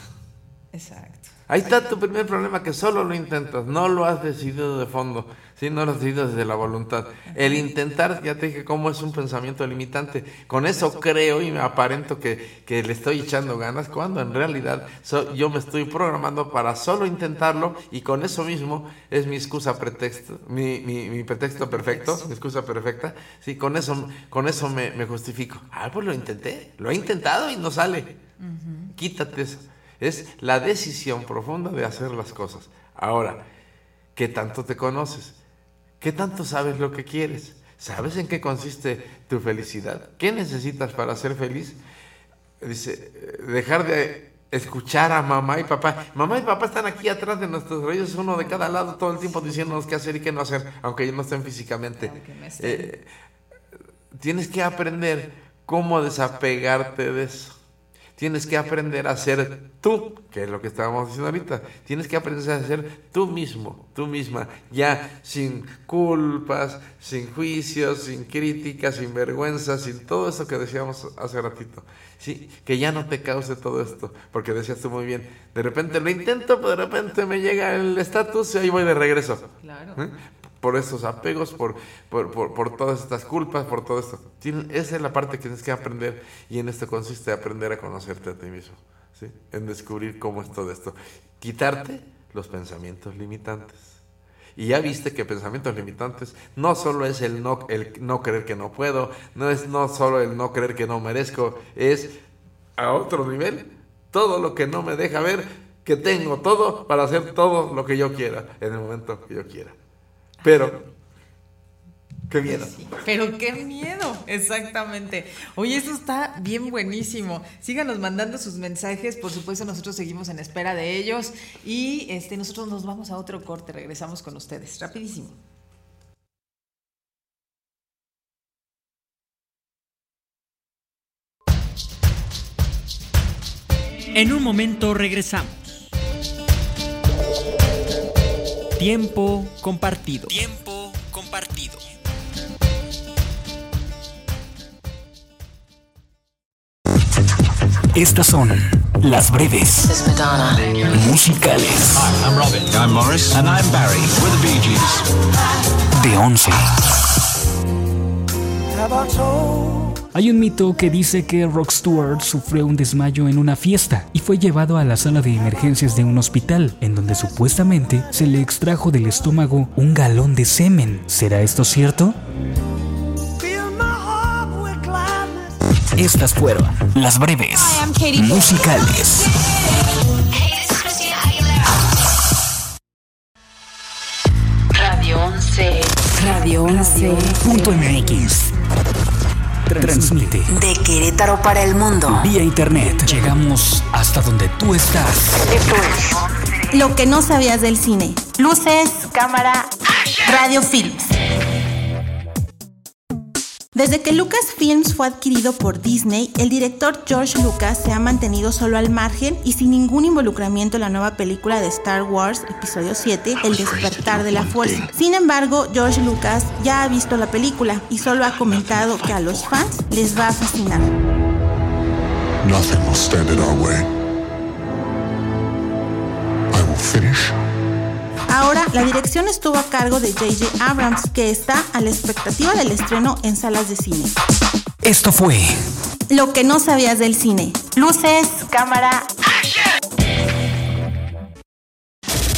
Exacto. Ahí está tu primer problema, que solo lo intentas, no lo has decidido de fondo, ¿sí? no lo has decidido desde la voluntad. El intentar, ya te dije cómo es un pensamiento limitante, con eso creo y me aparento que, que le estoy echando ganas, cuando en realidad so- yo me estoy programando para solo intentarlo y con eso mismo es mi excusa pretexto, mi, mi, mi pretexto perfecto, mi excusa perfecta, sí, con eso, con eso me, me justifico. Ah, pues lo intenté, lo he intentado y no sale. Quítate eso. Es la decisión profunda de hacer las cosas. Ahora, ¿qué tanto te conoces? ¿Qué tanto sabes lo que quieres? ¿Sabes en qué consiste tu felicidad? ¿Qué necesitas para ser feliz? Dice, dejar de escuchar a mamá y papá. Mamá y papá están aquí atrás de nuestros oídos, uno de cada lado, todo el tiempo diciéndonos qué hacer y qué no hacer, aunque ellos no estén físicamente. Eh, tienes que aprender cómo desapegarte de eso. Tienes que aprender a ser tú, que es lo que estábamos diciendo ahorita. Tienes que aprender a ser tú mismo, tú misma, ya sin culpas, sin juicios, sin críticas, sin vergüenza, sin todo eso que decíamos hace ratito. Sí, que ya no te cause todo esto, porque decías tú muy bien, de repente lo intento, pero de repente me llega el estatus y ahí voy de regreso. Claro. ¿Eh? Por esos apegos, por, por, por, por, todas estas culpas, por todo esto. esa es la parte que tienes que aprender y en esto consiste aprender a conocerte a ti mismo, ¿sí? en descubrir cómo es todo esto. Quitarte los pensamientos limitantes. Y ya viste que pensamientos limitantes no solo es el no, el no creer que no puedo, no es no solo el no creer que no merezco, es a otro nivel todo lo que no me deja ver que tengo todo para hacer todo lo que yo quiera en el momento que yo quiera. Pero, qué miedo. Sí, pero qué miedo, exactamente. Oye, eso está bien buenísimo. Síganos mandando sus mensajes, por supuesto nosotros seguimos en espera de ellos y este nosotros nos vamos a otro corte, regresamos con ustedes, rapidísimo. En un momento regresamos. Tiempo compartido. Tiempo compartido. Estas son las breves musicales. Hi, I'm Robin. I'm Morris. And I'm Barry. We're the Bee Gees. De 11. Hay un mito que dice que Rock Stewart sufrió un desmayo en una fiesta y fue llevado a la sala de emergencias de un hospital, en donde supuestamente se le extrajo del estómago un galón de semen. ¿Será esto cierto? Estas fueron las breves musicales. Radio 11. Radio 11. Punto MX. Transmite De Querétaro para el mundo. vía internet. Llegamos hasta donde tú estás. Esto es Lo que no sabías del cine. Luces, cámara, radio films. Desde que Lucasfilms fue adquirido por Disney, el director George Lucas se ha mantenido solo al margen y sin ningún involucramiento en la nueva película de Star Wars, episodio 7, El despertar de la fuerza. Sin embargo, George Lucas ya ha visto la película y solo ha comentado que a los fans les va a fascinar. Nothing will stand in our way. I will finish Ahora, la dirección estuvo a cargo de J.J. Abrams, que está a la expectativa del estreno en salas de cine. Esto fue Lo que no sabías del cine. Luces, cámara,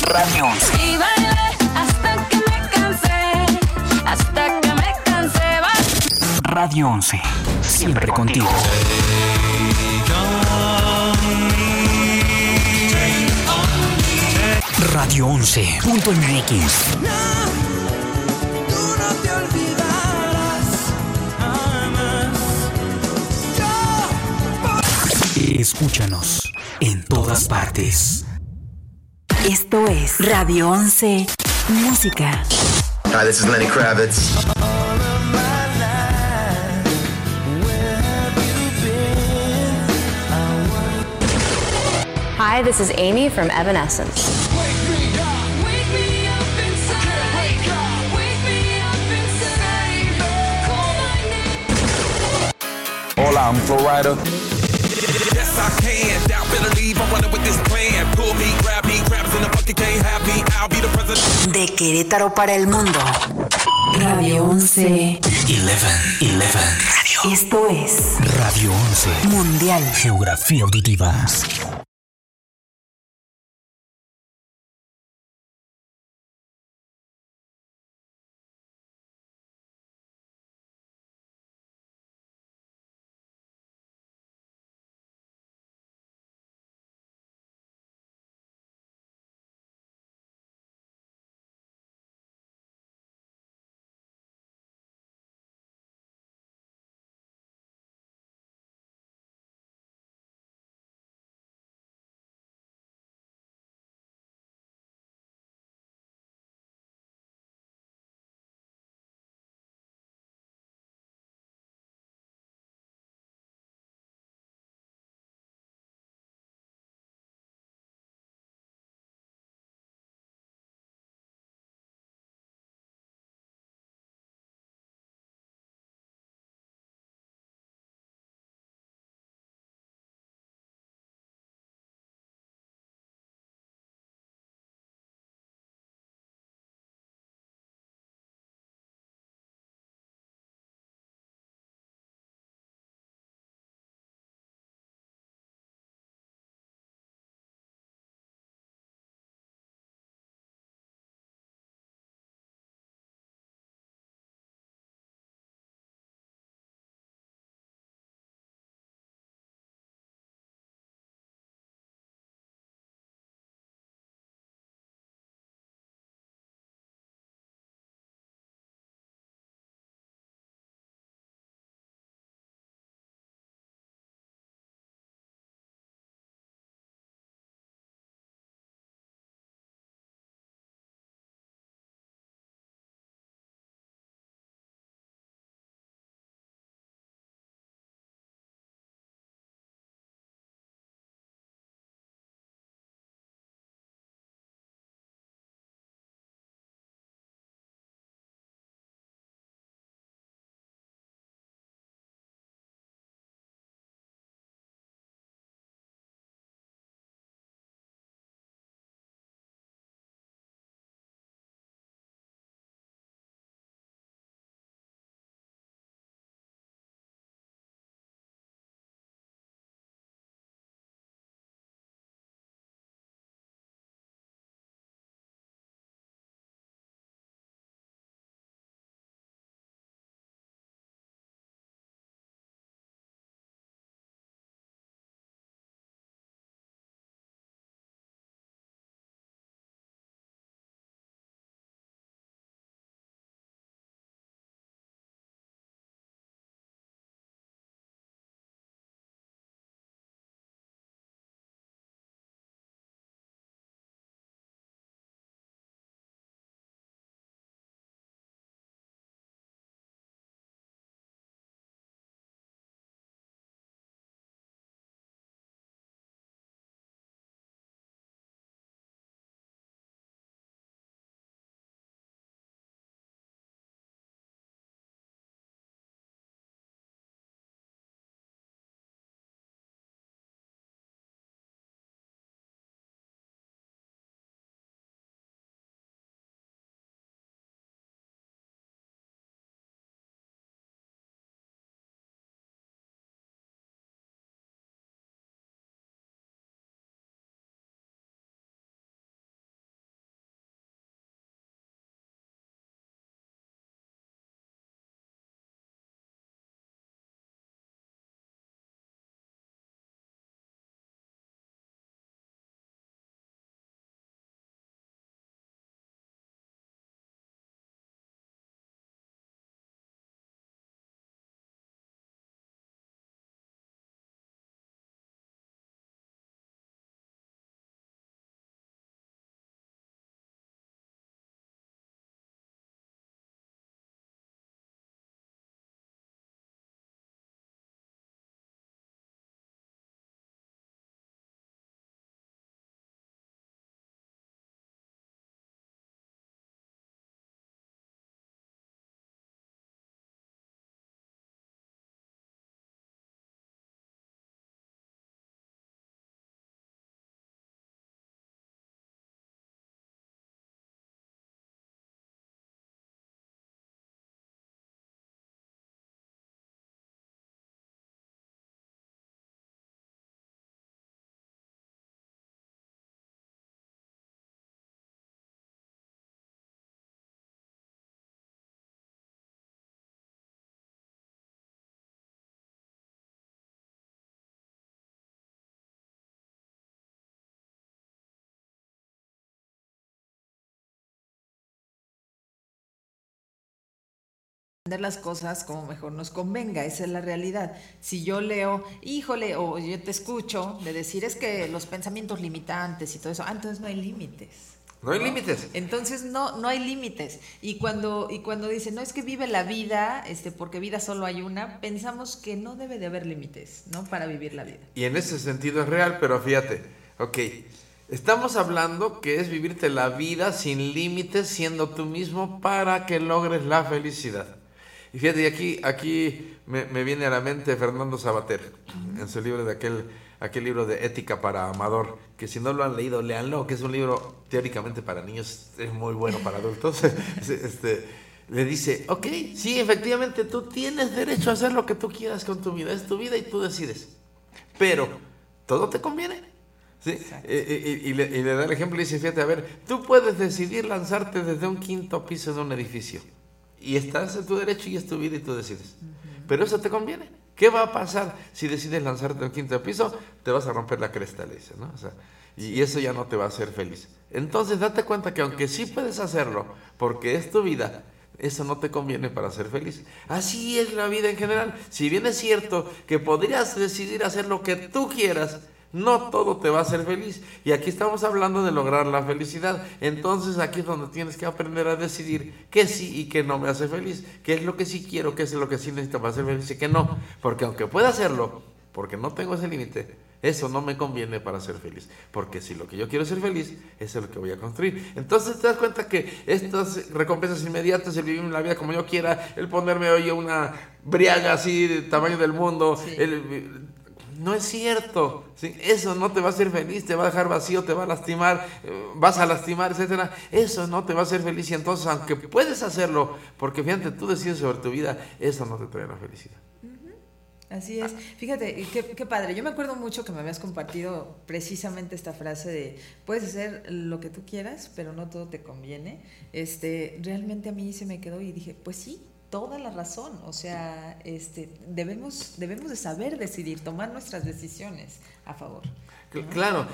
Radio 11. Y bailé hasta que me cansé, hasta que me cansé. va- Radio 11. Siempre contigo. Radio 11. Punto MX. Tú no. Escúchanos en todas partes. Esto es Radio 11 Música. Hi, this is Lenny Kravitz. Hi, this is Amy from Evanescence. Hola, I'm Flo Rida. Yes, I can. Doubt, better leave. I'm running with this plan. Pull me, grab me, grabs in the bucket, can't have me. I'll be the president. De Querétaro para el mundo. Radio 11. 11. 11. Radio. Esto es Radio 11. Mundial. Geografía auditiva. Las cosas como mejor nos convenga, esa es la realidad. Si yo leo, híjole, o yo te escucho de decir es que los pensamientos limitantes y todo eso, ah, entonces no hay límites. No hay límites. Entonces no, no hay límites. Y cuando, y cuando dicen, no es que vive la vida, este, porque vida solo hay una, pensamos que no debe de haber límites, ¿no? Para vivir la vida. Y en ese sentido es real, pero fíjate, ok, estamos hablando que es vivirte la vida sin límites, siendo tú mismo para que logres la felicidad. Y fíjate, aquí, aquí me, me, viene a la mente Fernando Sabater, en su libro de aquel, aquel libro de Ética para Amador, que si no lo han leído, léanlo, que es un libro teóricamente para niños, es muy bueno para adultos. este, le dice, ok, sí, efectivamente tú tienes derecho a hacer lo que tú quieras con tu vida, es tu vida y tú decides. Pero, ¿todo te conviene? ¿Sí? Y, y, le, y, le, da el ejemplo y dice, fíjate, a ver, tú puedes decidir lanzarte desde un quinto piso de un edificio y estás en tu derecho y es tu vida y tú decides. Pero eso te conviene. ¿Qué va a pasar si decides lanzarte al quinto piso? Te vas a romper la cresta, le dice, ¿no? O sea, y eso ya no te va a hacer feliz. Entonces date cuenta que aunque sí puedes hacerlo, porque es tu vida, eso no te conviene para ser feliz. Así es la vida en general. Si bien es cierto que podrías decidir hacer lo que tú quieras, no todo te va a hacer feliz. Y aquí estamos hablando de lograr la felicidad. Entonces aquí es donde tienes que aprender a decidir qué sí y qué no me hace feliz. Qué es lo que sí quiero, qué es lo que sí necesito para ser feliz y qué no. Porque aunque pueda hacerlo, porque no tengo ese límite, eso no me conviene para ser feliz. Porque si lo que yo quiero es ser feliz, eso es lo que voy a construir. Entonces te das cuenta que estas recompensas inmediatas, el vivir la vida como yo quiera, el ponerme hoy una briaga así de tamaño del mundo, sí. el, no es cierto. ¿sí? Eso no te va a hacer feliz, te va a dejar vacío, te va a lastimar, eh, vas a lastimar, etcétera. Eso no te va a hacer feliz. Y entonces, aunque puedes hacerlo, porque fíjate, tú decides sobre tu vida, eso no te trae la felicidad. Así es. Fíjate, qué, qué, padre. Yo me acuerdo mucho que me habías compartido precisamente esta frase de puedes hacer lo que tú quieras, pero no todo te conviene. Este, realmente a mí se me quedó y dije, pues sí, toda la razón. O sea, este, debemos, debemos de saber decidir, tomar nuestras decisiones a favor. ¿no? Claro.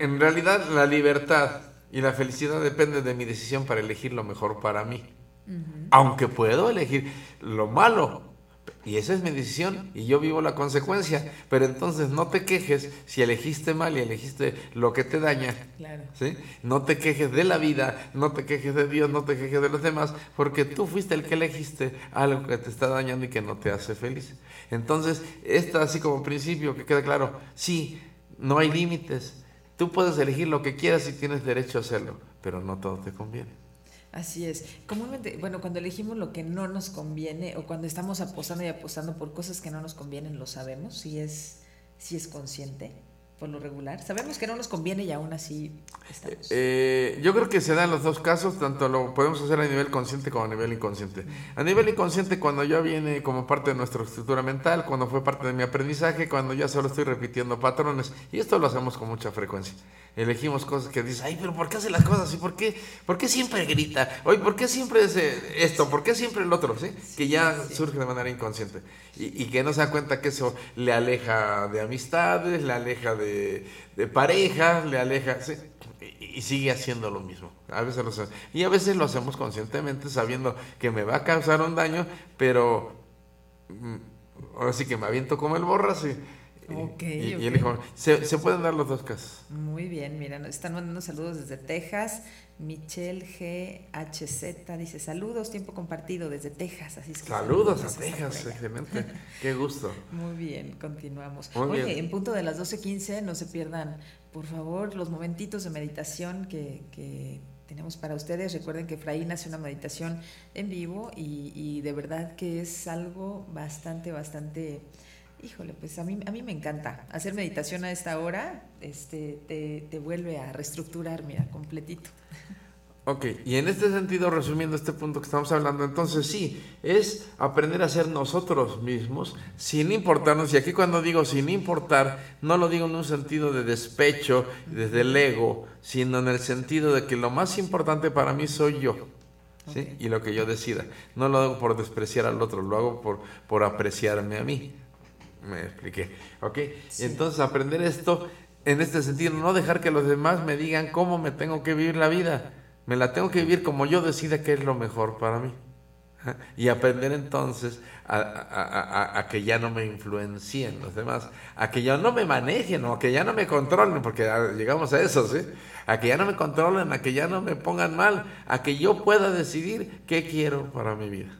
En realidad la libertad y la felicidad depende de mi decisión para elegir lo mejor para mí. Uh -huh. Aunque puedo elegir lo malo, y esa es mi decisión y yo vivo la consecuencia. Pero entonces no te quejes si elegiste mal y elegiste lo que te daña. Claro. ¿sí? No te quejes de la vida, no te quejes de Dios, no te quejes de los demás, porque tú fuiste el que elegiste algo que te está dañando y que no te hace feliz. Entonces, esto así como principio, que quede claro, sí, no hay límites. Tú puedes elegir lo que quieras y tienes derecho a hacerlo, pero no todo te conviene. Así es. Comúnmente, bueno, cuando elegimos lo que no nos conviene o cuando estamos apostando y apostando por cosas que no nos convienen, lo sabemos, si es, si es consciente por lo regular. Sabemos que no nos conviene y aún así estamos. Eh, yo creo que se dan los dos casos, tanto lo podemos hacer a nivel consciente como a nivel inconsciente. A nivel inconsciente, cuando ya viene como parte de nuestra estructura mental, cuando fue parte de mi aprendizaje, cuando ya solo estoy repitiendo patrones, y esto lo hacemos con mucha frecuencia. Elegimos cosas que dices, ay, pero ¿por qué hace las cosas así? ¿Por qué, ¿Por qué siempre grita? Oye, ¿por qué siempre es esto? ¿Por qué siempre el otro? ¿Sí? Que ya surge de manera inconsciente. Y, y, que no se da cuenta que eso le aleja de amistades, le aleja de, de parejas, le aleja... ¿sí? Y, sigue haciendo lo mismo. A veces lo y a veces lo hacemos conscientemente sabiendo que me va a causar un daño, pero ahora sí que me aviento como el borras y Okay, y, okay. y él dijo, se, se, pueden dar los dos casos. Muy bien, mira, nos están mandando saludos desde Texas. Michelle GHZ dice, saludos, tiempo compartido desde Texas. Así es que saludos, saludos a Texas, excelente. Qué gusto. Muy bien, continuamos. Muy Oye, bien. en punto de las 12.15, no se pierdan, por favor, los momentitos de meditación que, que tenemos para ustedes. Recuerden que Efraín hace una meditación en vivo y, y de verdad que es algo bastante, bastante Híjole, pues a mí, a mí me encanta. Hacer meditación a esta hora este, te, te vuelve a reestructurar, mira, completito. Ok, y en este sentido, resumiendo este punto que estamos hablando, entonces sí, es aprender a ser nosotros mismos sin importarnos, y aquí cuando digo sin importar, no lo digo en un sentido de despecho, desde el ego, sino en el sentido de que lo más importante para mí soy yo. ¿sí? Okay. Y lo que yo decida. No lo hago por despreciar al otro, lo hago por, por apreciarme a mí me expliqué, ¿ok? Sí. Entonces aprender esto en este sentido, no dejar que los demás me digan cómo me tengo que vivir la vida, me la tengo que vivir como yo decida que es lo mejor para mí. Y aprender entonces a, a- a- a que ya no me influencien los demás, a que ya no me manejen o a que ya no me controlen, porque llegamos a eso, ¿sí? A que ya no me controlen, a que ya no me pongan mal, a que yo pueda decidir qué quiero para mi vida.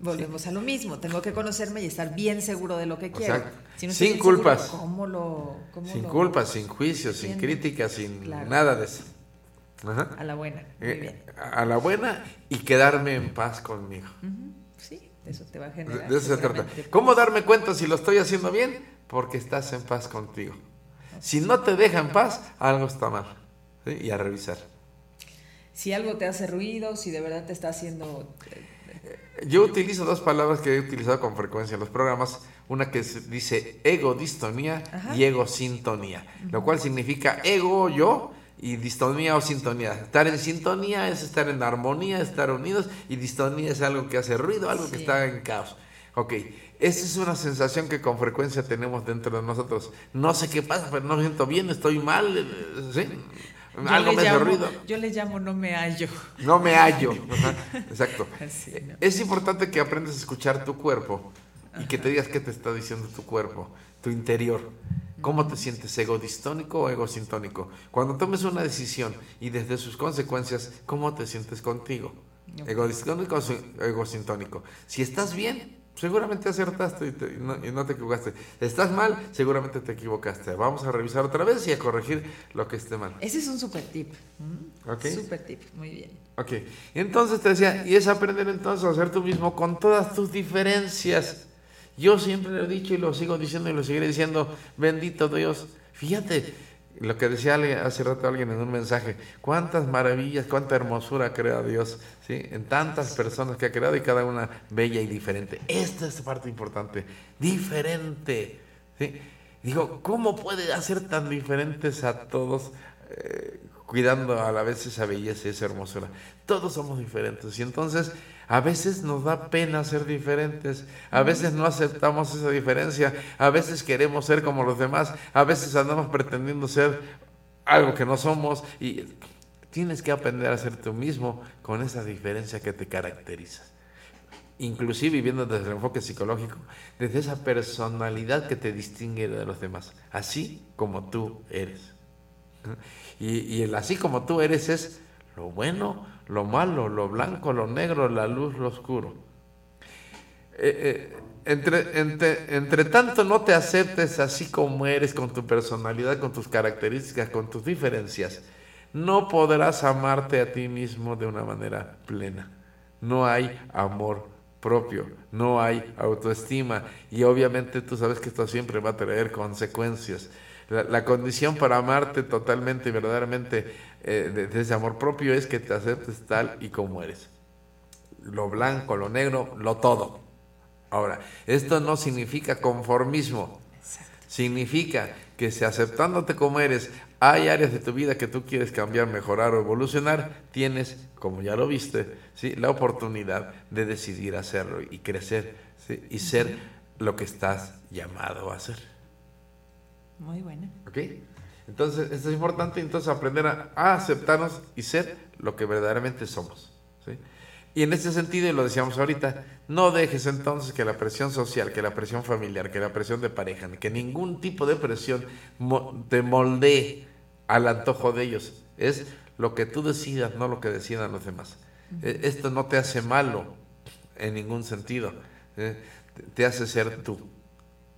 Volvemos a lo mismo, tengo que conocerme y estar bien seguro de lo que quiero. Exacto. Si no Sin bien seguro, culpas. ¿Cómo lo, cómo Sin lo- culpa, sin juicio, sin Entiendo. crítica, sin Claro. nada de eso. Ajá. A la buena, muy Eh, bien. a la buena y quedarme en paz conmigo. Ujú, Sí, de eso te va a generar. de eso se trata. ¿Cómo darme cuenta si lo estoy haciendo bien? Porque estás en paz contigo. Si no te deja en paz, algo está mal. ¿sí? Y a revisar. Si algo te hace ruido, si de verdad te está haciendo... Yo utilizo dos palabras que he utilizado con frecuencia en los programas. Una que se dice ego-distonía Ajá. y ego-sintonía. Lo cual significa ego, yo, y distonía o sintonía. Estar en sintonía es estar en armonía, estar unidos, y distonía es algo que hace ruido, algo que está en caos. Ok, esa es una sensación que con frecuencia tenemos dentro de nosotros. No sé qué pasa, pero no me siento bien, estoy mal, eh, ¿sí? Yo Algo me llamo- ruido. Yo le llamo no me hallo. No me hallo. Exacto. Así, ¿no? Es importante que aprendas a escuchar tu cuerpo y que te digas qué te está diciendo tu cuerpo, tu interior. ¿Cómo te sientes? ¿Ego distónico o ego sintónico? Cuando tomes una decisión y desde sus consecuencias, ¿cómo te sientes contigo? ¿Ego distónico o ego sintónico? Si estás bien, seguramente acertaste y, te- y no, y no te equivocaste. Estás mal, seguramente te equivocaste. Vamos a revisar otra vez y a corregir lo que esté mal. Ese es un super tip. ¿Mm? Ok. Super tip, muy bien. Ok, entonces te decía, y es aprender entonces a ser tú mismo con todas tus diferencias. Yo siempre lo he dicho y lo sigo diciendo y lo seguiré diciendo, bendito Dios. Fíjate lo que decía hace rato alguien en un mensaje, cuántas maravillas, cuánta hermosura crea Dios, ¿sí? En tantas personas que ha creado y cada una bella y diferente. Esta es la parte importante, diferente. ¿sí? Digo, ¿cómo puede hacer tan diferentes a todos? eh, cuidando a la vez esa belleza y esa hermosura. Todos somos diferentes y entonces a veces nos da pena ser diferentes, a veces no aceptamos esa diferencia, a veces queremos ser como los demás, a veces andamos pretendiendo ser algo que no somos. Y tienes que aprender a ser tú mismo con esa diferencia que te caracteriza. Inclusive viviendo desde el enfoque psicológico, desde esa personalidad que te distingue de los demás, así como tú eres. Y, y el así como tú eres es lo bueno, lo malo, lo blanco, lo negro, la luz, lo oscuro. Eh, eh, entre, entre, entre tanto no te aceptes así como eres, con tu personalidad, con tus características, con tus diferencias, no podrás amarte a ti mismo de una manera plena. No hay amor propio, no hay autoestima y obviamente tú sabes que esto siempre va a traer consecuencias. La, la condición para amarte totalmente y verdaderamente eh, de, de ese amor propio es que te aceptes tal y como eres. Lo blanco, lo negro, lo todo. Ahora, esto no significa conformismo. Significa que si aceptándote como eres, hay áreas de tu vida que tú quieres cambiar, mejorar o evolucionar, tienes, como ya lo viste, ¿sí? la oportunidad de decidir hacerlo y crecer ¿sí? y ser lo que estás llamado a ser. Muy buena. ¿Ok? Entonces, esto es importante, entonces aprender a, a aceptarnos y ser lo que verdaderamente somos. ¿sí? Y en ese sentido, y lo decíamos ahorita, no dejes entonces que la presión social, que la presión familiar, que la presión de pareja, que ningún tipo de presión te moldee al antojo de ellos. Es lo que tú decidas, no lo que decidan los demás. Eh, Esto no te hace malo en ningún sentido. eh, Te hace ser tú.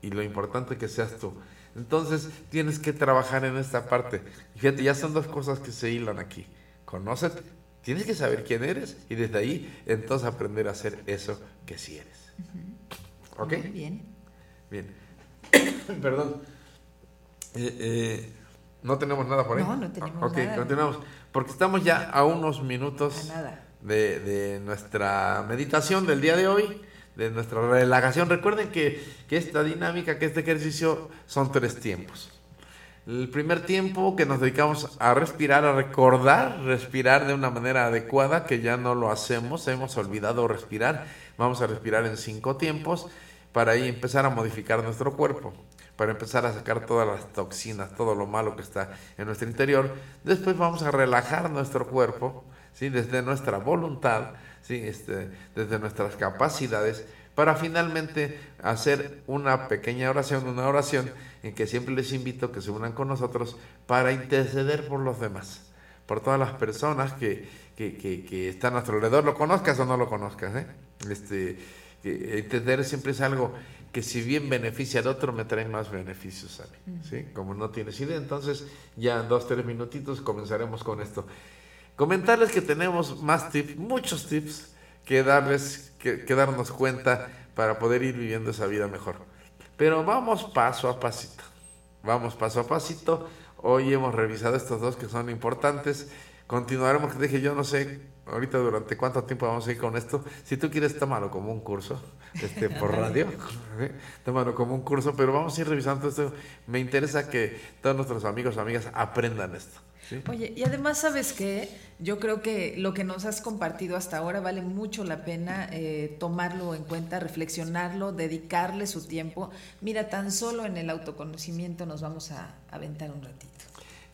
Y lo importante es que seas tú. Entonces tienes que trabajar en esta parte. Fíjate, ya son dos cosas que se hilan aquí. Conócete, tienes que saber quién eres y desde ahí entonces aprender a hacer eso que sí eres. ¿Ok? Muy bien. Bien. Perdón. Eh, eh, no tenemos nada por ahí. No, no tenemos Ok, nada. continuamos. Porque estamos ya a unos minutos A de, de nuestra meditación del día de hoy, de nuestra relajación. Recuerden que, que esta dinámica, que este ejercicio son tres tiempos. El primer tiempo que nos dedicamos a respirar, a recordar, respirar de una manera adecuada, que ya no lo hacemos, hemos olvidado respirar. Vamos a respirar en cinco tiempos para ahí empezar a modificar nuestro cuerpo, para empezar a sacar todas las toxinas, todo lo malo que está en nuestro interior. Después vamos a relajar nuestro cuerpo, ¿sí? desde nuestra voluntad, ¿sí? este, desde nuestras capacidades, para finalmente hacer una pequeña oración, una oración en que siempre les invito a que se unan con nosotros para interceder por los demás, por todas las personas que, que, que, que están a nuestro alrededor, lo conozcas o no lo conozcas. ¿eh? Este, entender siempre es algo que si bien beneficia al otro, me trae más beneficios a mí. ¿sí? Como no tienes idea, entonces ya en dos, tres minutitos comenzaremos con esto. Comentarles que tenemos más tips, muchos tips que darles, que, darnos cuenta para poder ir viviendo esa vida mejor. Pero vamos paso a pasito. Vamos paso a pasito. Hoy hemos revisado estos dos que son importantes. Continuaremos, dije, yo no sé ahorita durante cuánto tiempo vamos a ir con esto. Si tú quieres, tómalo como un curso, este, por radio, ¿eh? tómalo como un curso, pero vamos a ir revisando esto. Me interesa que todos nuestros amigos o amigas aprendan esto. ¿sí? Oye, y además, ¿sabes qué? Yo creo que lo que nos has compartido hasta ahora vale mucho la pena eh, tomarlo en cuenta, reflexionarlo, dedicarle su tiempo. Mira, tan solo en el autoconocimiento nos vamos a aventar un ratito.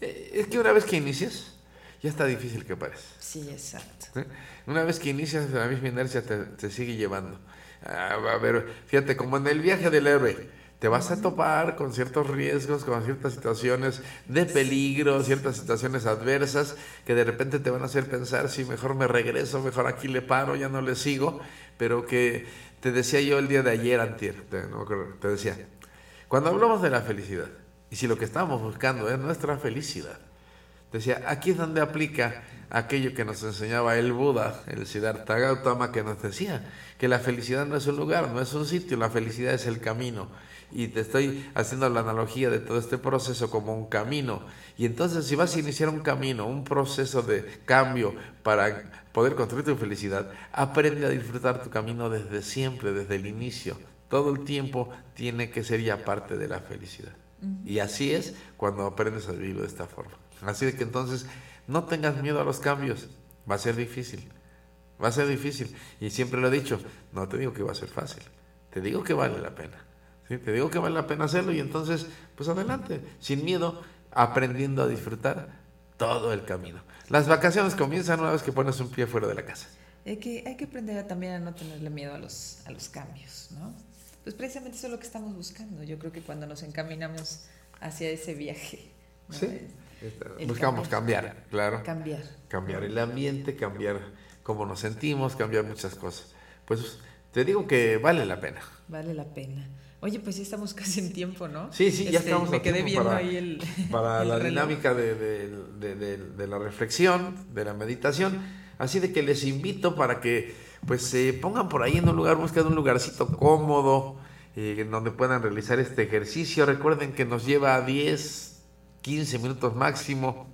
Eh, es que una vez que inicias, ya está difícil que parece. Sí, exacto. ¿sí? Una vez que inicias, la misma inercia te, te sigue llevando. Ah, a ver, fíjate, como en el viaje del héroe, te vas a topar con ciertos riesgos, con ciertas situaciones de peligro, ciertas situaciones adversas que de repente te van a hacer pensar si mejor me regreso, mejor aquí le paro, ya no le sigo, pero que te decía yo el día de ayer, antier, te, no te decía, cuando hablamos de la felicidad, y si lo que estamos buscando es nuestra felicidad, decía, aquí es donde aplica aquello que nos enseñaba el Buda, el Siddhartha Gautama, que nos decía que la felicidad no es un lugar, no es un sitio, la felicidad es el camino. Y te estoy haciendo la analogía de todo este proceso como un camino. Y entonces si vas a iniciar un camino, un proceso de cambio para poder construir tu felicidad, aprende a disfrutar tu camino desde siempre, desde el inicio. Todo el tiempo tiene que ser ya parte de la felicidad. Y así es cuando aprendes a vivirlo de esta forma. Así de que entonces no tengas miedo a los cambios. Va a ser difícil. Va a ser difícil. Y siempre lo he dicho, no te digo que va a ser fácil. Te digo que vale la pena. ¿sí? Te digo que vale la pena hacerlo y entonces, pues adelante, sin miedo, aprendiendo a disfrutar todo el camino. Las vacaciones comienzan una vez que pones un pie fuera de la casa. Hay que, hay que aprender a, también a no tenerle miedo a los, a los cambios, ¿no? Pues precisamente eso es lo que estamos buscando. Yo creo que cuando nos encaminamos hacia ese viaje. ¿no? Sí. Buscamos cambiar, claro. Cambiar. Cambiar el ambiente, cambiar cómo nos sentimos, cambiar muchas cosas. Pues te digo que vale la pena. Vale la pena. Oye, pues ya estamos casi en tiempo, ¿no? Sí, sí, ya Este, estamos Me a quedé tiempo viendo para, ahí el. para el la reloj. dinámica de, de- de- de- de la reflexión, de la meditación. Así de que les invito para que pues se pongan por ahí en un lugar, busquen un lugarcito cómodo, eh, en donde puedan realizar este ejercicio. Recuerden que nos lleva 10, 15 minutos máximo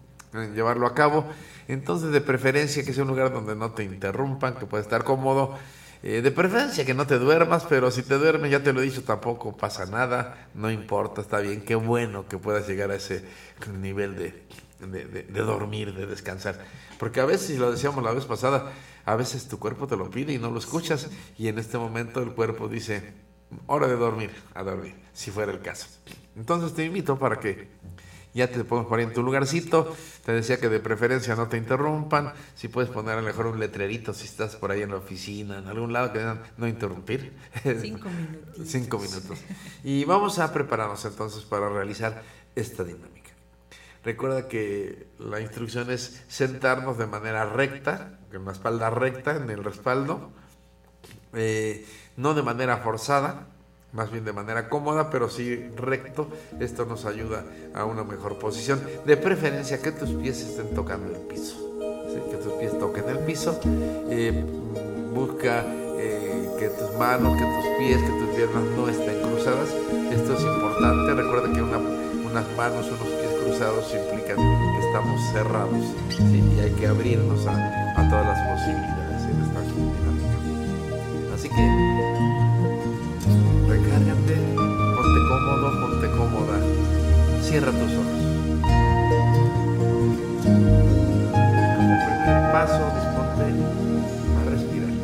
llevarlo a cabo. Entonces, de preferencia que sea un lugar donde no te interrumpan, que pueda estar cómodo. Eh, de preferencia que no te duermas, pero si te duermes, ya te lo he dicho, tampoco pasa nada, no importa, está bien, qué bueno que puedas llegar a ese nivel de, de, de- de dormir, de descansar. Porque a veces, y lo decíamos la vez pasada, a veces tu cuerpo te lo pide y no lo escuchas, y en este momento el cuerpo dice, hora de dormir, a dormir, si fuera el caso. Entonces te invito para que ya te por ahí en tu lugarcito. Te decía que de preferencia no te interrumpan. Si puedes poner a lo mejor un letrerito si estás por ahí en la oficina, en algún lado que digan no interrumpir. Cinco minutitos. Cinco minutos. Y vamos a prepararnos entonces para realizar esta dinámica. Recuerda que la instrucción es sentarnos de manera recta, con la espalda recta en el respaldo, eh, no de manera forzada, más bien de manera cómoda, pero sí recto. Esto nos ayuda a una mejor posición. De preferencia que tus pies estén tocando el piso. Que tus pies toquen el piso. Eh, mm, busca eh, que tus manos, que tus pies, que tus piernas no estén cruzadas. Esto es importante. Recuerda que una- unas manos, unos pies cruzados implican que estamos cerrados. Y hay que abrirnos a, a todas las posibilidades en esta dinámica. Así que Cierra tus ojos. Como primer paso, disponte a respirar.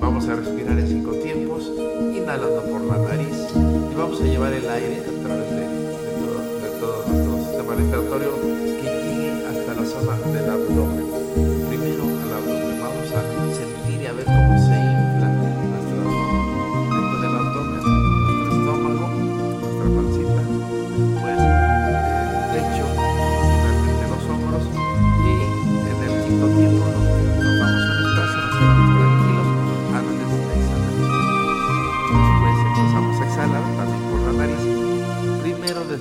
Vamos a respirar en cinco tiempos, inhalando por la nariz y vamos a llevar el aire a través de, de todo, de todo nuestro sistema respiratorio que llegue hasta la zona del abdomen.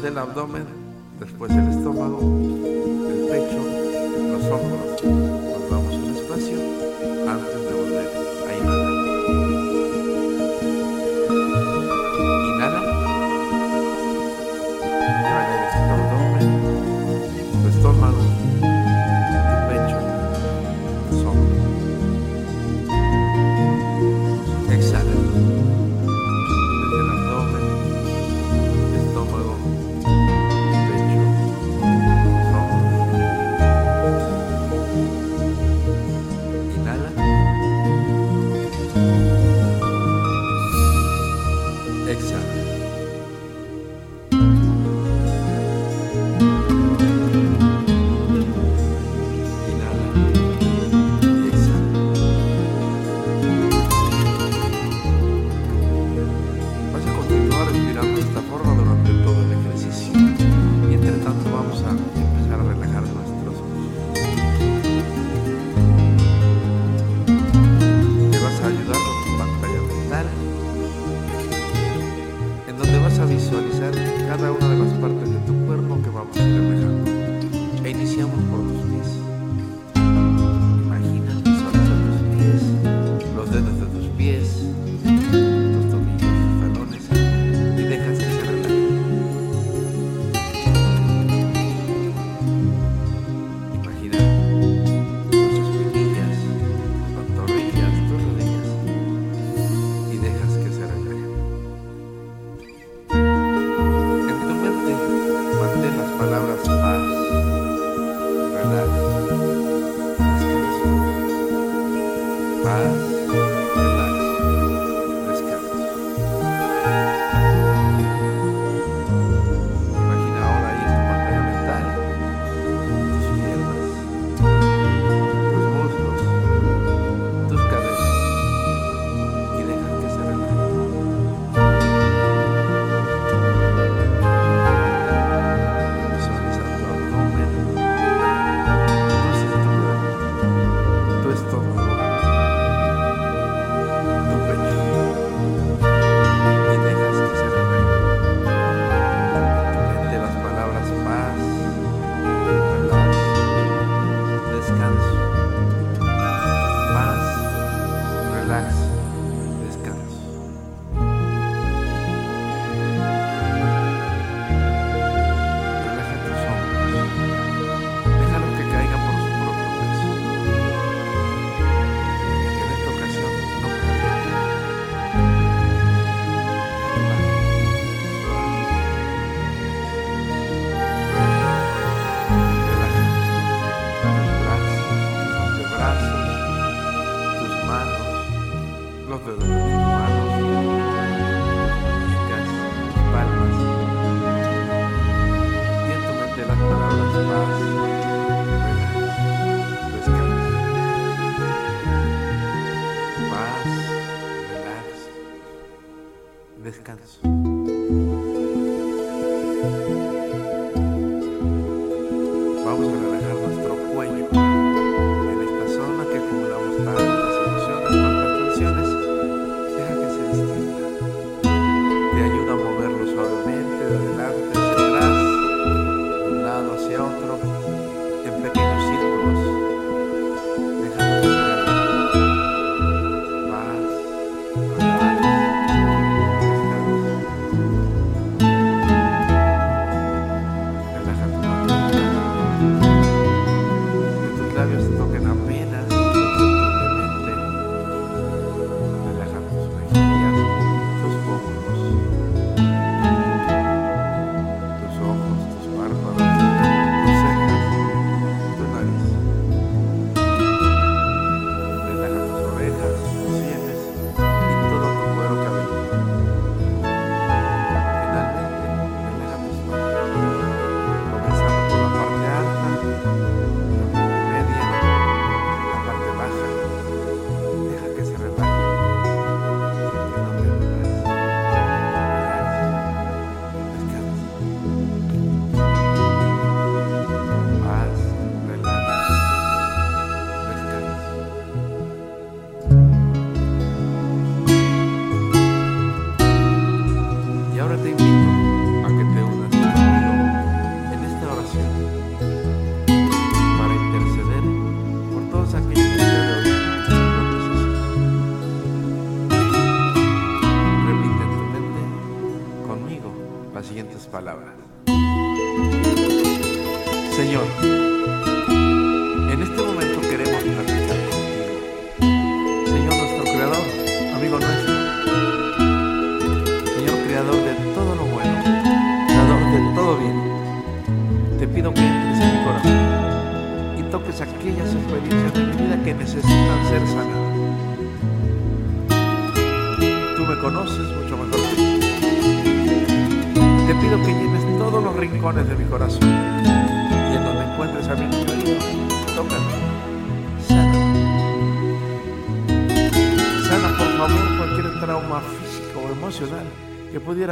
desde abdomen, después el estómago, el pecho, los hombros.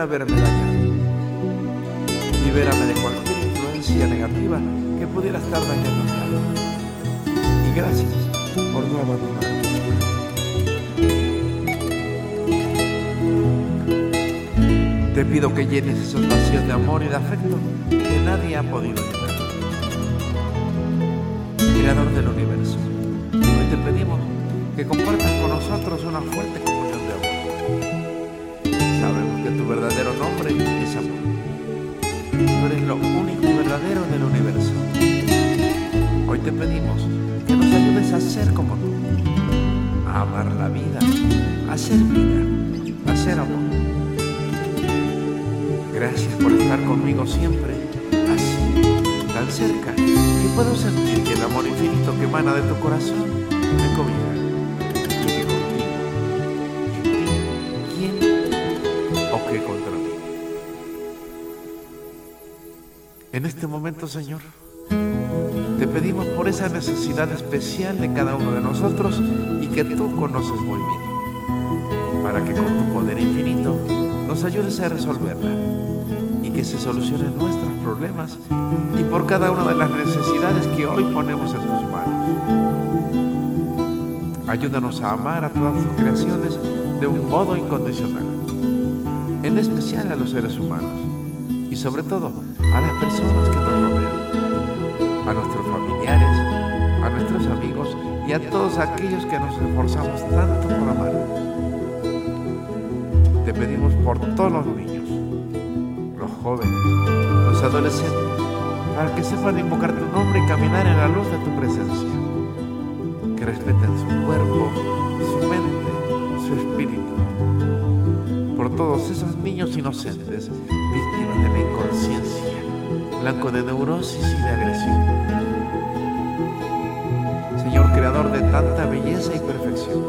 Que Señor, te pedimos por esa necesidad especial de cada uno de nosotros y que tú conoces muy bien, para que con tu poder infinito nos ayudes a resolverla y que se solucionen nuestros problemas y por cada una de las necesidades que hoy ponemos en tus manos. Ayúdanos a amar a todas tus creaciones de un modo incondicional, en especial a los seres humanos y sobre todo a las personas que nos rodean, a nuestros familiares, a nuestros amigos y a todos aquellos que nos esforzamos tanto por amar. Te pedimos por todos los niños, los jóvenes, los adolescentes, para que sepan invocar tu nombre y caminar en la luz de tu presencia. Que respeten su cuerpo, todos esos niños inocentes, víctimas de la inconsciencia, blanco de neurosis y de agresión. Señor creador de tanta belleza y perfección,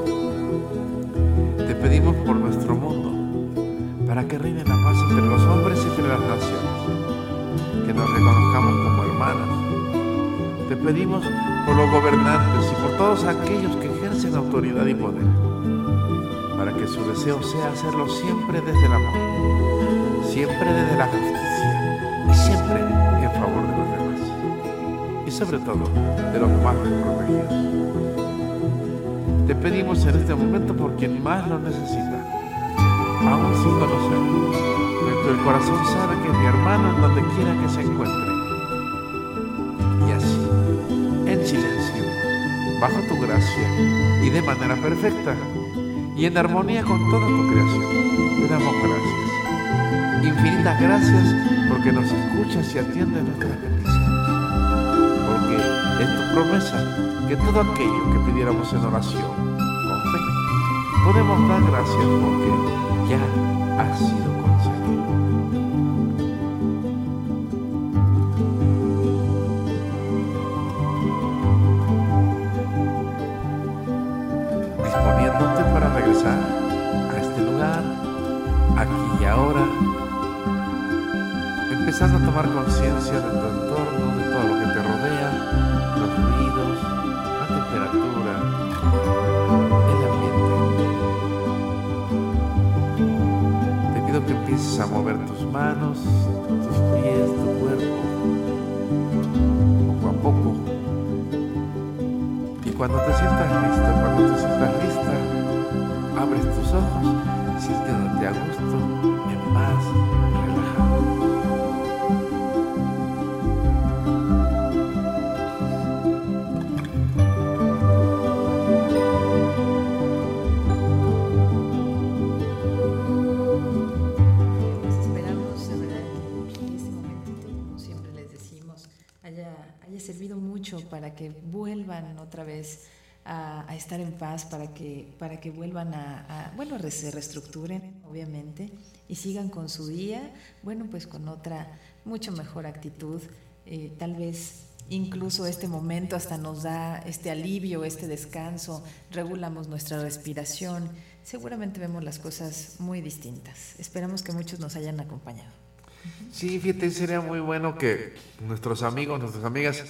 te pedimos por nuestro mundo para que reine la paz entre los hombres y entre las naciones, que nos reconozcamos como hermanos. Te pedimos por los gobernantes y por todos aquellos que ejercen autoridad y poder, para que su deseo sea hacerlo siempre desde el amor, siempre desde la justicia y siempre en favor de los demás, y sobre todo de los más desprotegidos. Te pedimos en este momento por quien más lo necesita, aún sin conocerlo, pero el corazón sabe que mi hermano en donde quiera que se encuentre. Y así, en silencio, bajo tu gracia y de manera perfecta, y en armonía con toda tu creación, te damos gracias. Infinitas gracias porque nos escuchas y atiendes nuestras peticiones. Porque es tu promesa que todo aquello que pidiéramos en oración, con fe, podemos dar gracias porque ya ha sido concedido. Empezando a tomar conciencia de tu entorno, de todo lo que te rodea, los ruidos, la temperatura, el ambiente. Te pido que empieces a mover tus manos, tus pies, tu cuerpo, poco a poco. Y cuando te sientas listo, cuando te sientas lista, abres tus ojos, sintiéndote a gusto, mucho para que vuelvan otra vez a, estar en paz, para que, para que vuelvan a, bueno, se reestructuren, obviamente, y sigan con su día, bueno, pues con otra mucho mejor actitud, eh, tal vez incluso este momento hasta nos da este alivio, este descanso, regulamos nuestra respiración, seguramente vemos las cosas muy distintas. Esperamos que muchos nos hayan acompañado. Sí, fíjate, sería muy bueno que nuestros amigos, nuestras amigas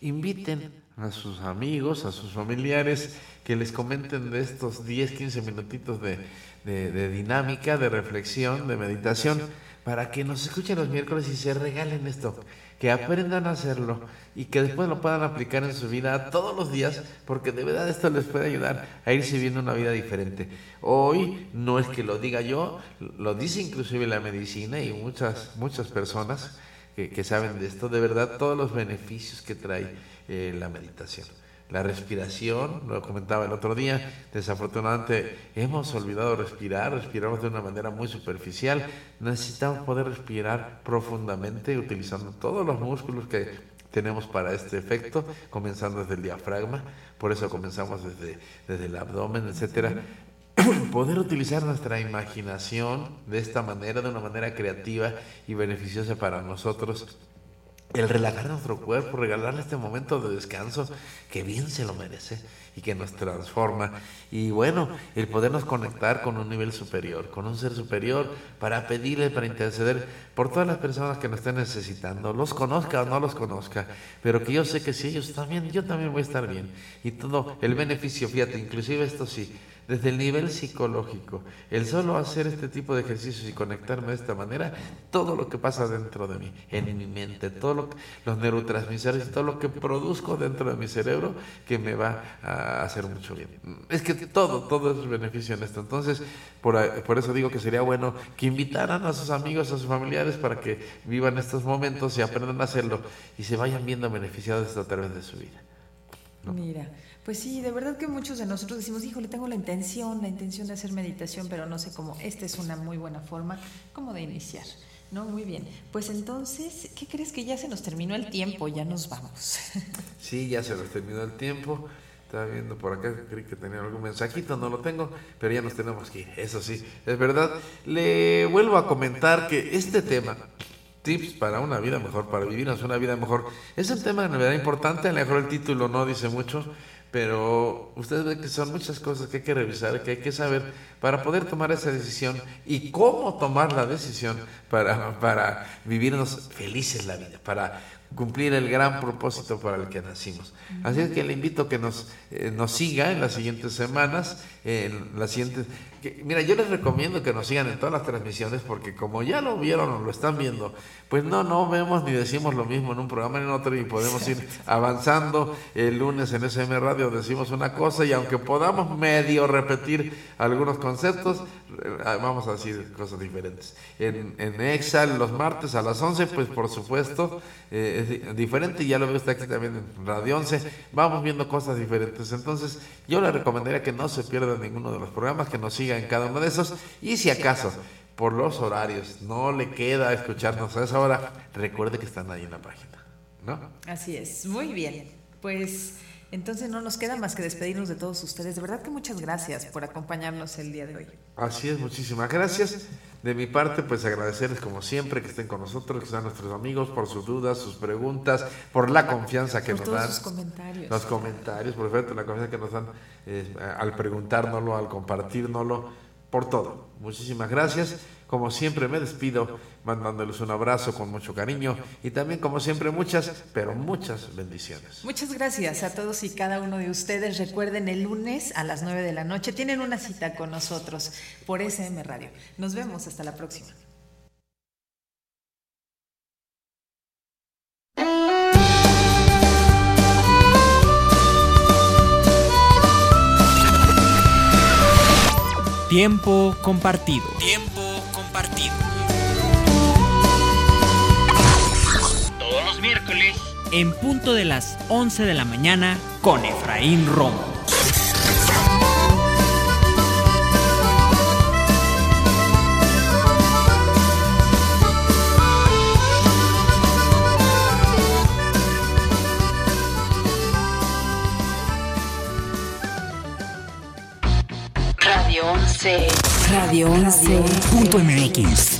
inviten a sus amigos, a sus familiares, que les comenten de estos 10, 15 minutitos de, de, dinámica, de reflexión, de meditación, para que nos escuchen los miércoles y se regalen esto, que aprendan a hacerlo y que después lo puedan aplicar en su vida todos los días, porque de verdad esto les puede ayudar a irse viviendo una vida diferente. Hoy no es que lo diga yo, lo dice inclusive la medicina y muchas, muchas personas que, que saben de esto, de verdad todos los beneficios que trae eh, la meditación. La respiración, lo comentaba el otro día, desafortunadamente hemos olvidado respirar, respiramos de una manera muy superficial. Necesitamos poder respirar profundamente utilizando todos los músculos que tenemos para este efecto, comenzando desde el diafragma, por eso comenzamos desde, desde el abdomen, etcétera. Poder utilizar nuestra imaginación de esta manera, de una manera creativa y beneficiosa para nosotros el relajar nuestro cuerpo, regalarle este momento de descanso que bien se lo merece y que nos transforma. Y bueno, el podernos conectar con un nivel superior, con un ser superior, para pedirle, para interceder por todas las personas que nos estén necesitando, los conozca o no los conozca, pero que yo sé que si ellos bien, yo también voy a estar bien. Y todo el beneficio, fíjate, inclusive esto sí, desde el nivel psicológico. El solo hacer este tipo de ejercicios y conectarme de esta manera, todo lo que pasa dentro de mí, en mi mente, todos los neurotransmisores todo lo que produzco dentro de mi cerebro que me va a hacer mucho bien. Es que todo, todo es beneficio en esto. Entonces, por, por eso digo que sería bueno que invitaran a sus amigos, a sus familiares para que vivan estos momentos y aprendan a hacerlo y se vayan viendo beneficiados a través de su vida. Mira. Pues sí, de verdad que muchos de nosotros decimos, híjole, tengo la intención, la intención de hacer meditación, pero no sé cómo. Esta es una muy buena forma como de iniciar. No, muy bien. Pues entonces, ¿qué crees que ya se nos terminó el tiempo? Ya nos vamos. Sí, ya se nos terminó el tiempo. Estaba viendo por acá, creí que tenía algún mensajito, no lo tengo, pero ya nos tenemos que ir. Eso sí, es verdad. Le vuelvo a comentar que este tema, tips para una vida mejor, para vivirnos una vida mejor, es un tema de verdad importante. A mejor el título no dice mucho, pero ustedes ven que son muchas cosas que hay que revisar, que hay que saber para poder tomar esa decisión y cómo tomar la decisión para, para vivirnos felices la vida, para cumplir el gran propósito para el que nacimos. Así es que le invito a que nos, eh, nos siga en las siguientes semanas, en las siguientes... mira, yo les recomiendo que nos sigan en todas las transmisiones porque como ya lo vieron o lo están viendo, pues no, no vemos ni decimos lo mismo en un programa en otro y podemos ir avanzando. El lunes en SM Radio decimos una cosa y aunque podamos medio repetir algunos conceptos, eh, vamos a decir cosas diferentes. En, en Exal los martes a las 11, pues por supuesto... Eh, es diferente, ya lo veo usted aquí también en Radio 11, vamos viendo cosas diferentes. Entonces, yo le recomendaría que no se pierda ninguno de los programas, que nos siga en cada uno de esos, y si acaso, por los horarios, no le queda escucharnos a esa hora, recuerde que están ahí en la página, ¿no? Así es, muy bien. Pues entonces no nos queda más que despedirnos de todos ustedes. De verdad que muchas gracias por acompañarnos el día de hoy. Así es, muchísimas gracias. De mi parte, pues agradecerles como siempre que estén con nosotros, que sean nuestros amigos, por sus dudas, sus preguntas, por la confianza que nos dan. Los comentarios. Los comentarios, por ejemplo, la confianza que nos dan eh, al preguntárnoslo, al compartirnoslo, por todo. Muchísimas gracias. Como siempre me despido mandándoles un abrazo con mucho cariño y también como siempre muchas, pero muchas bendiciones. Muchas gracias a todos y cada uno de ustedes. Recuerden el lunes a las 9 de la noche tienen una cita con nosotros por SM Radio. Nos vemos hasta la próxima. Tiempo compartido. Tiempo en punto de las 11 de la mañana con Efraín Romo. Radio 11. Radio 11.mx.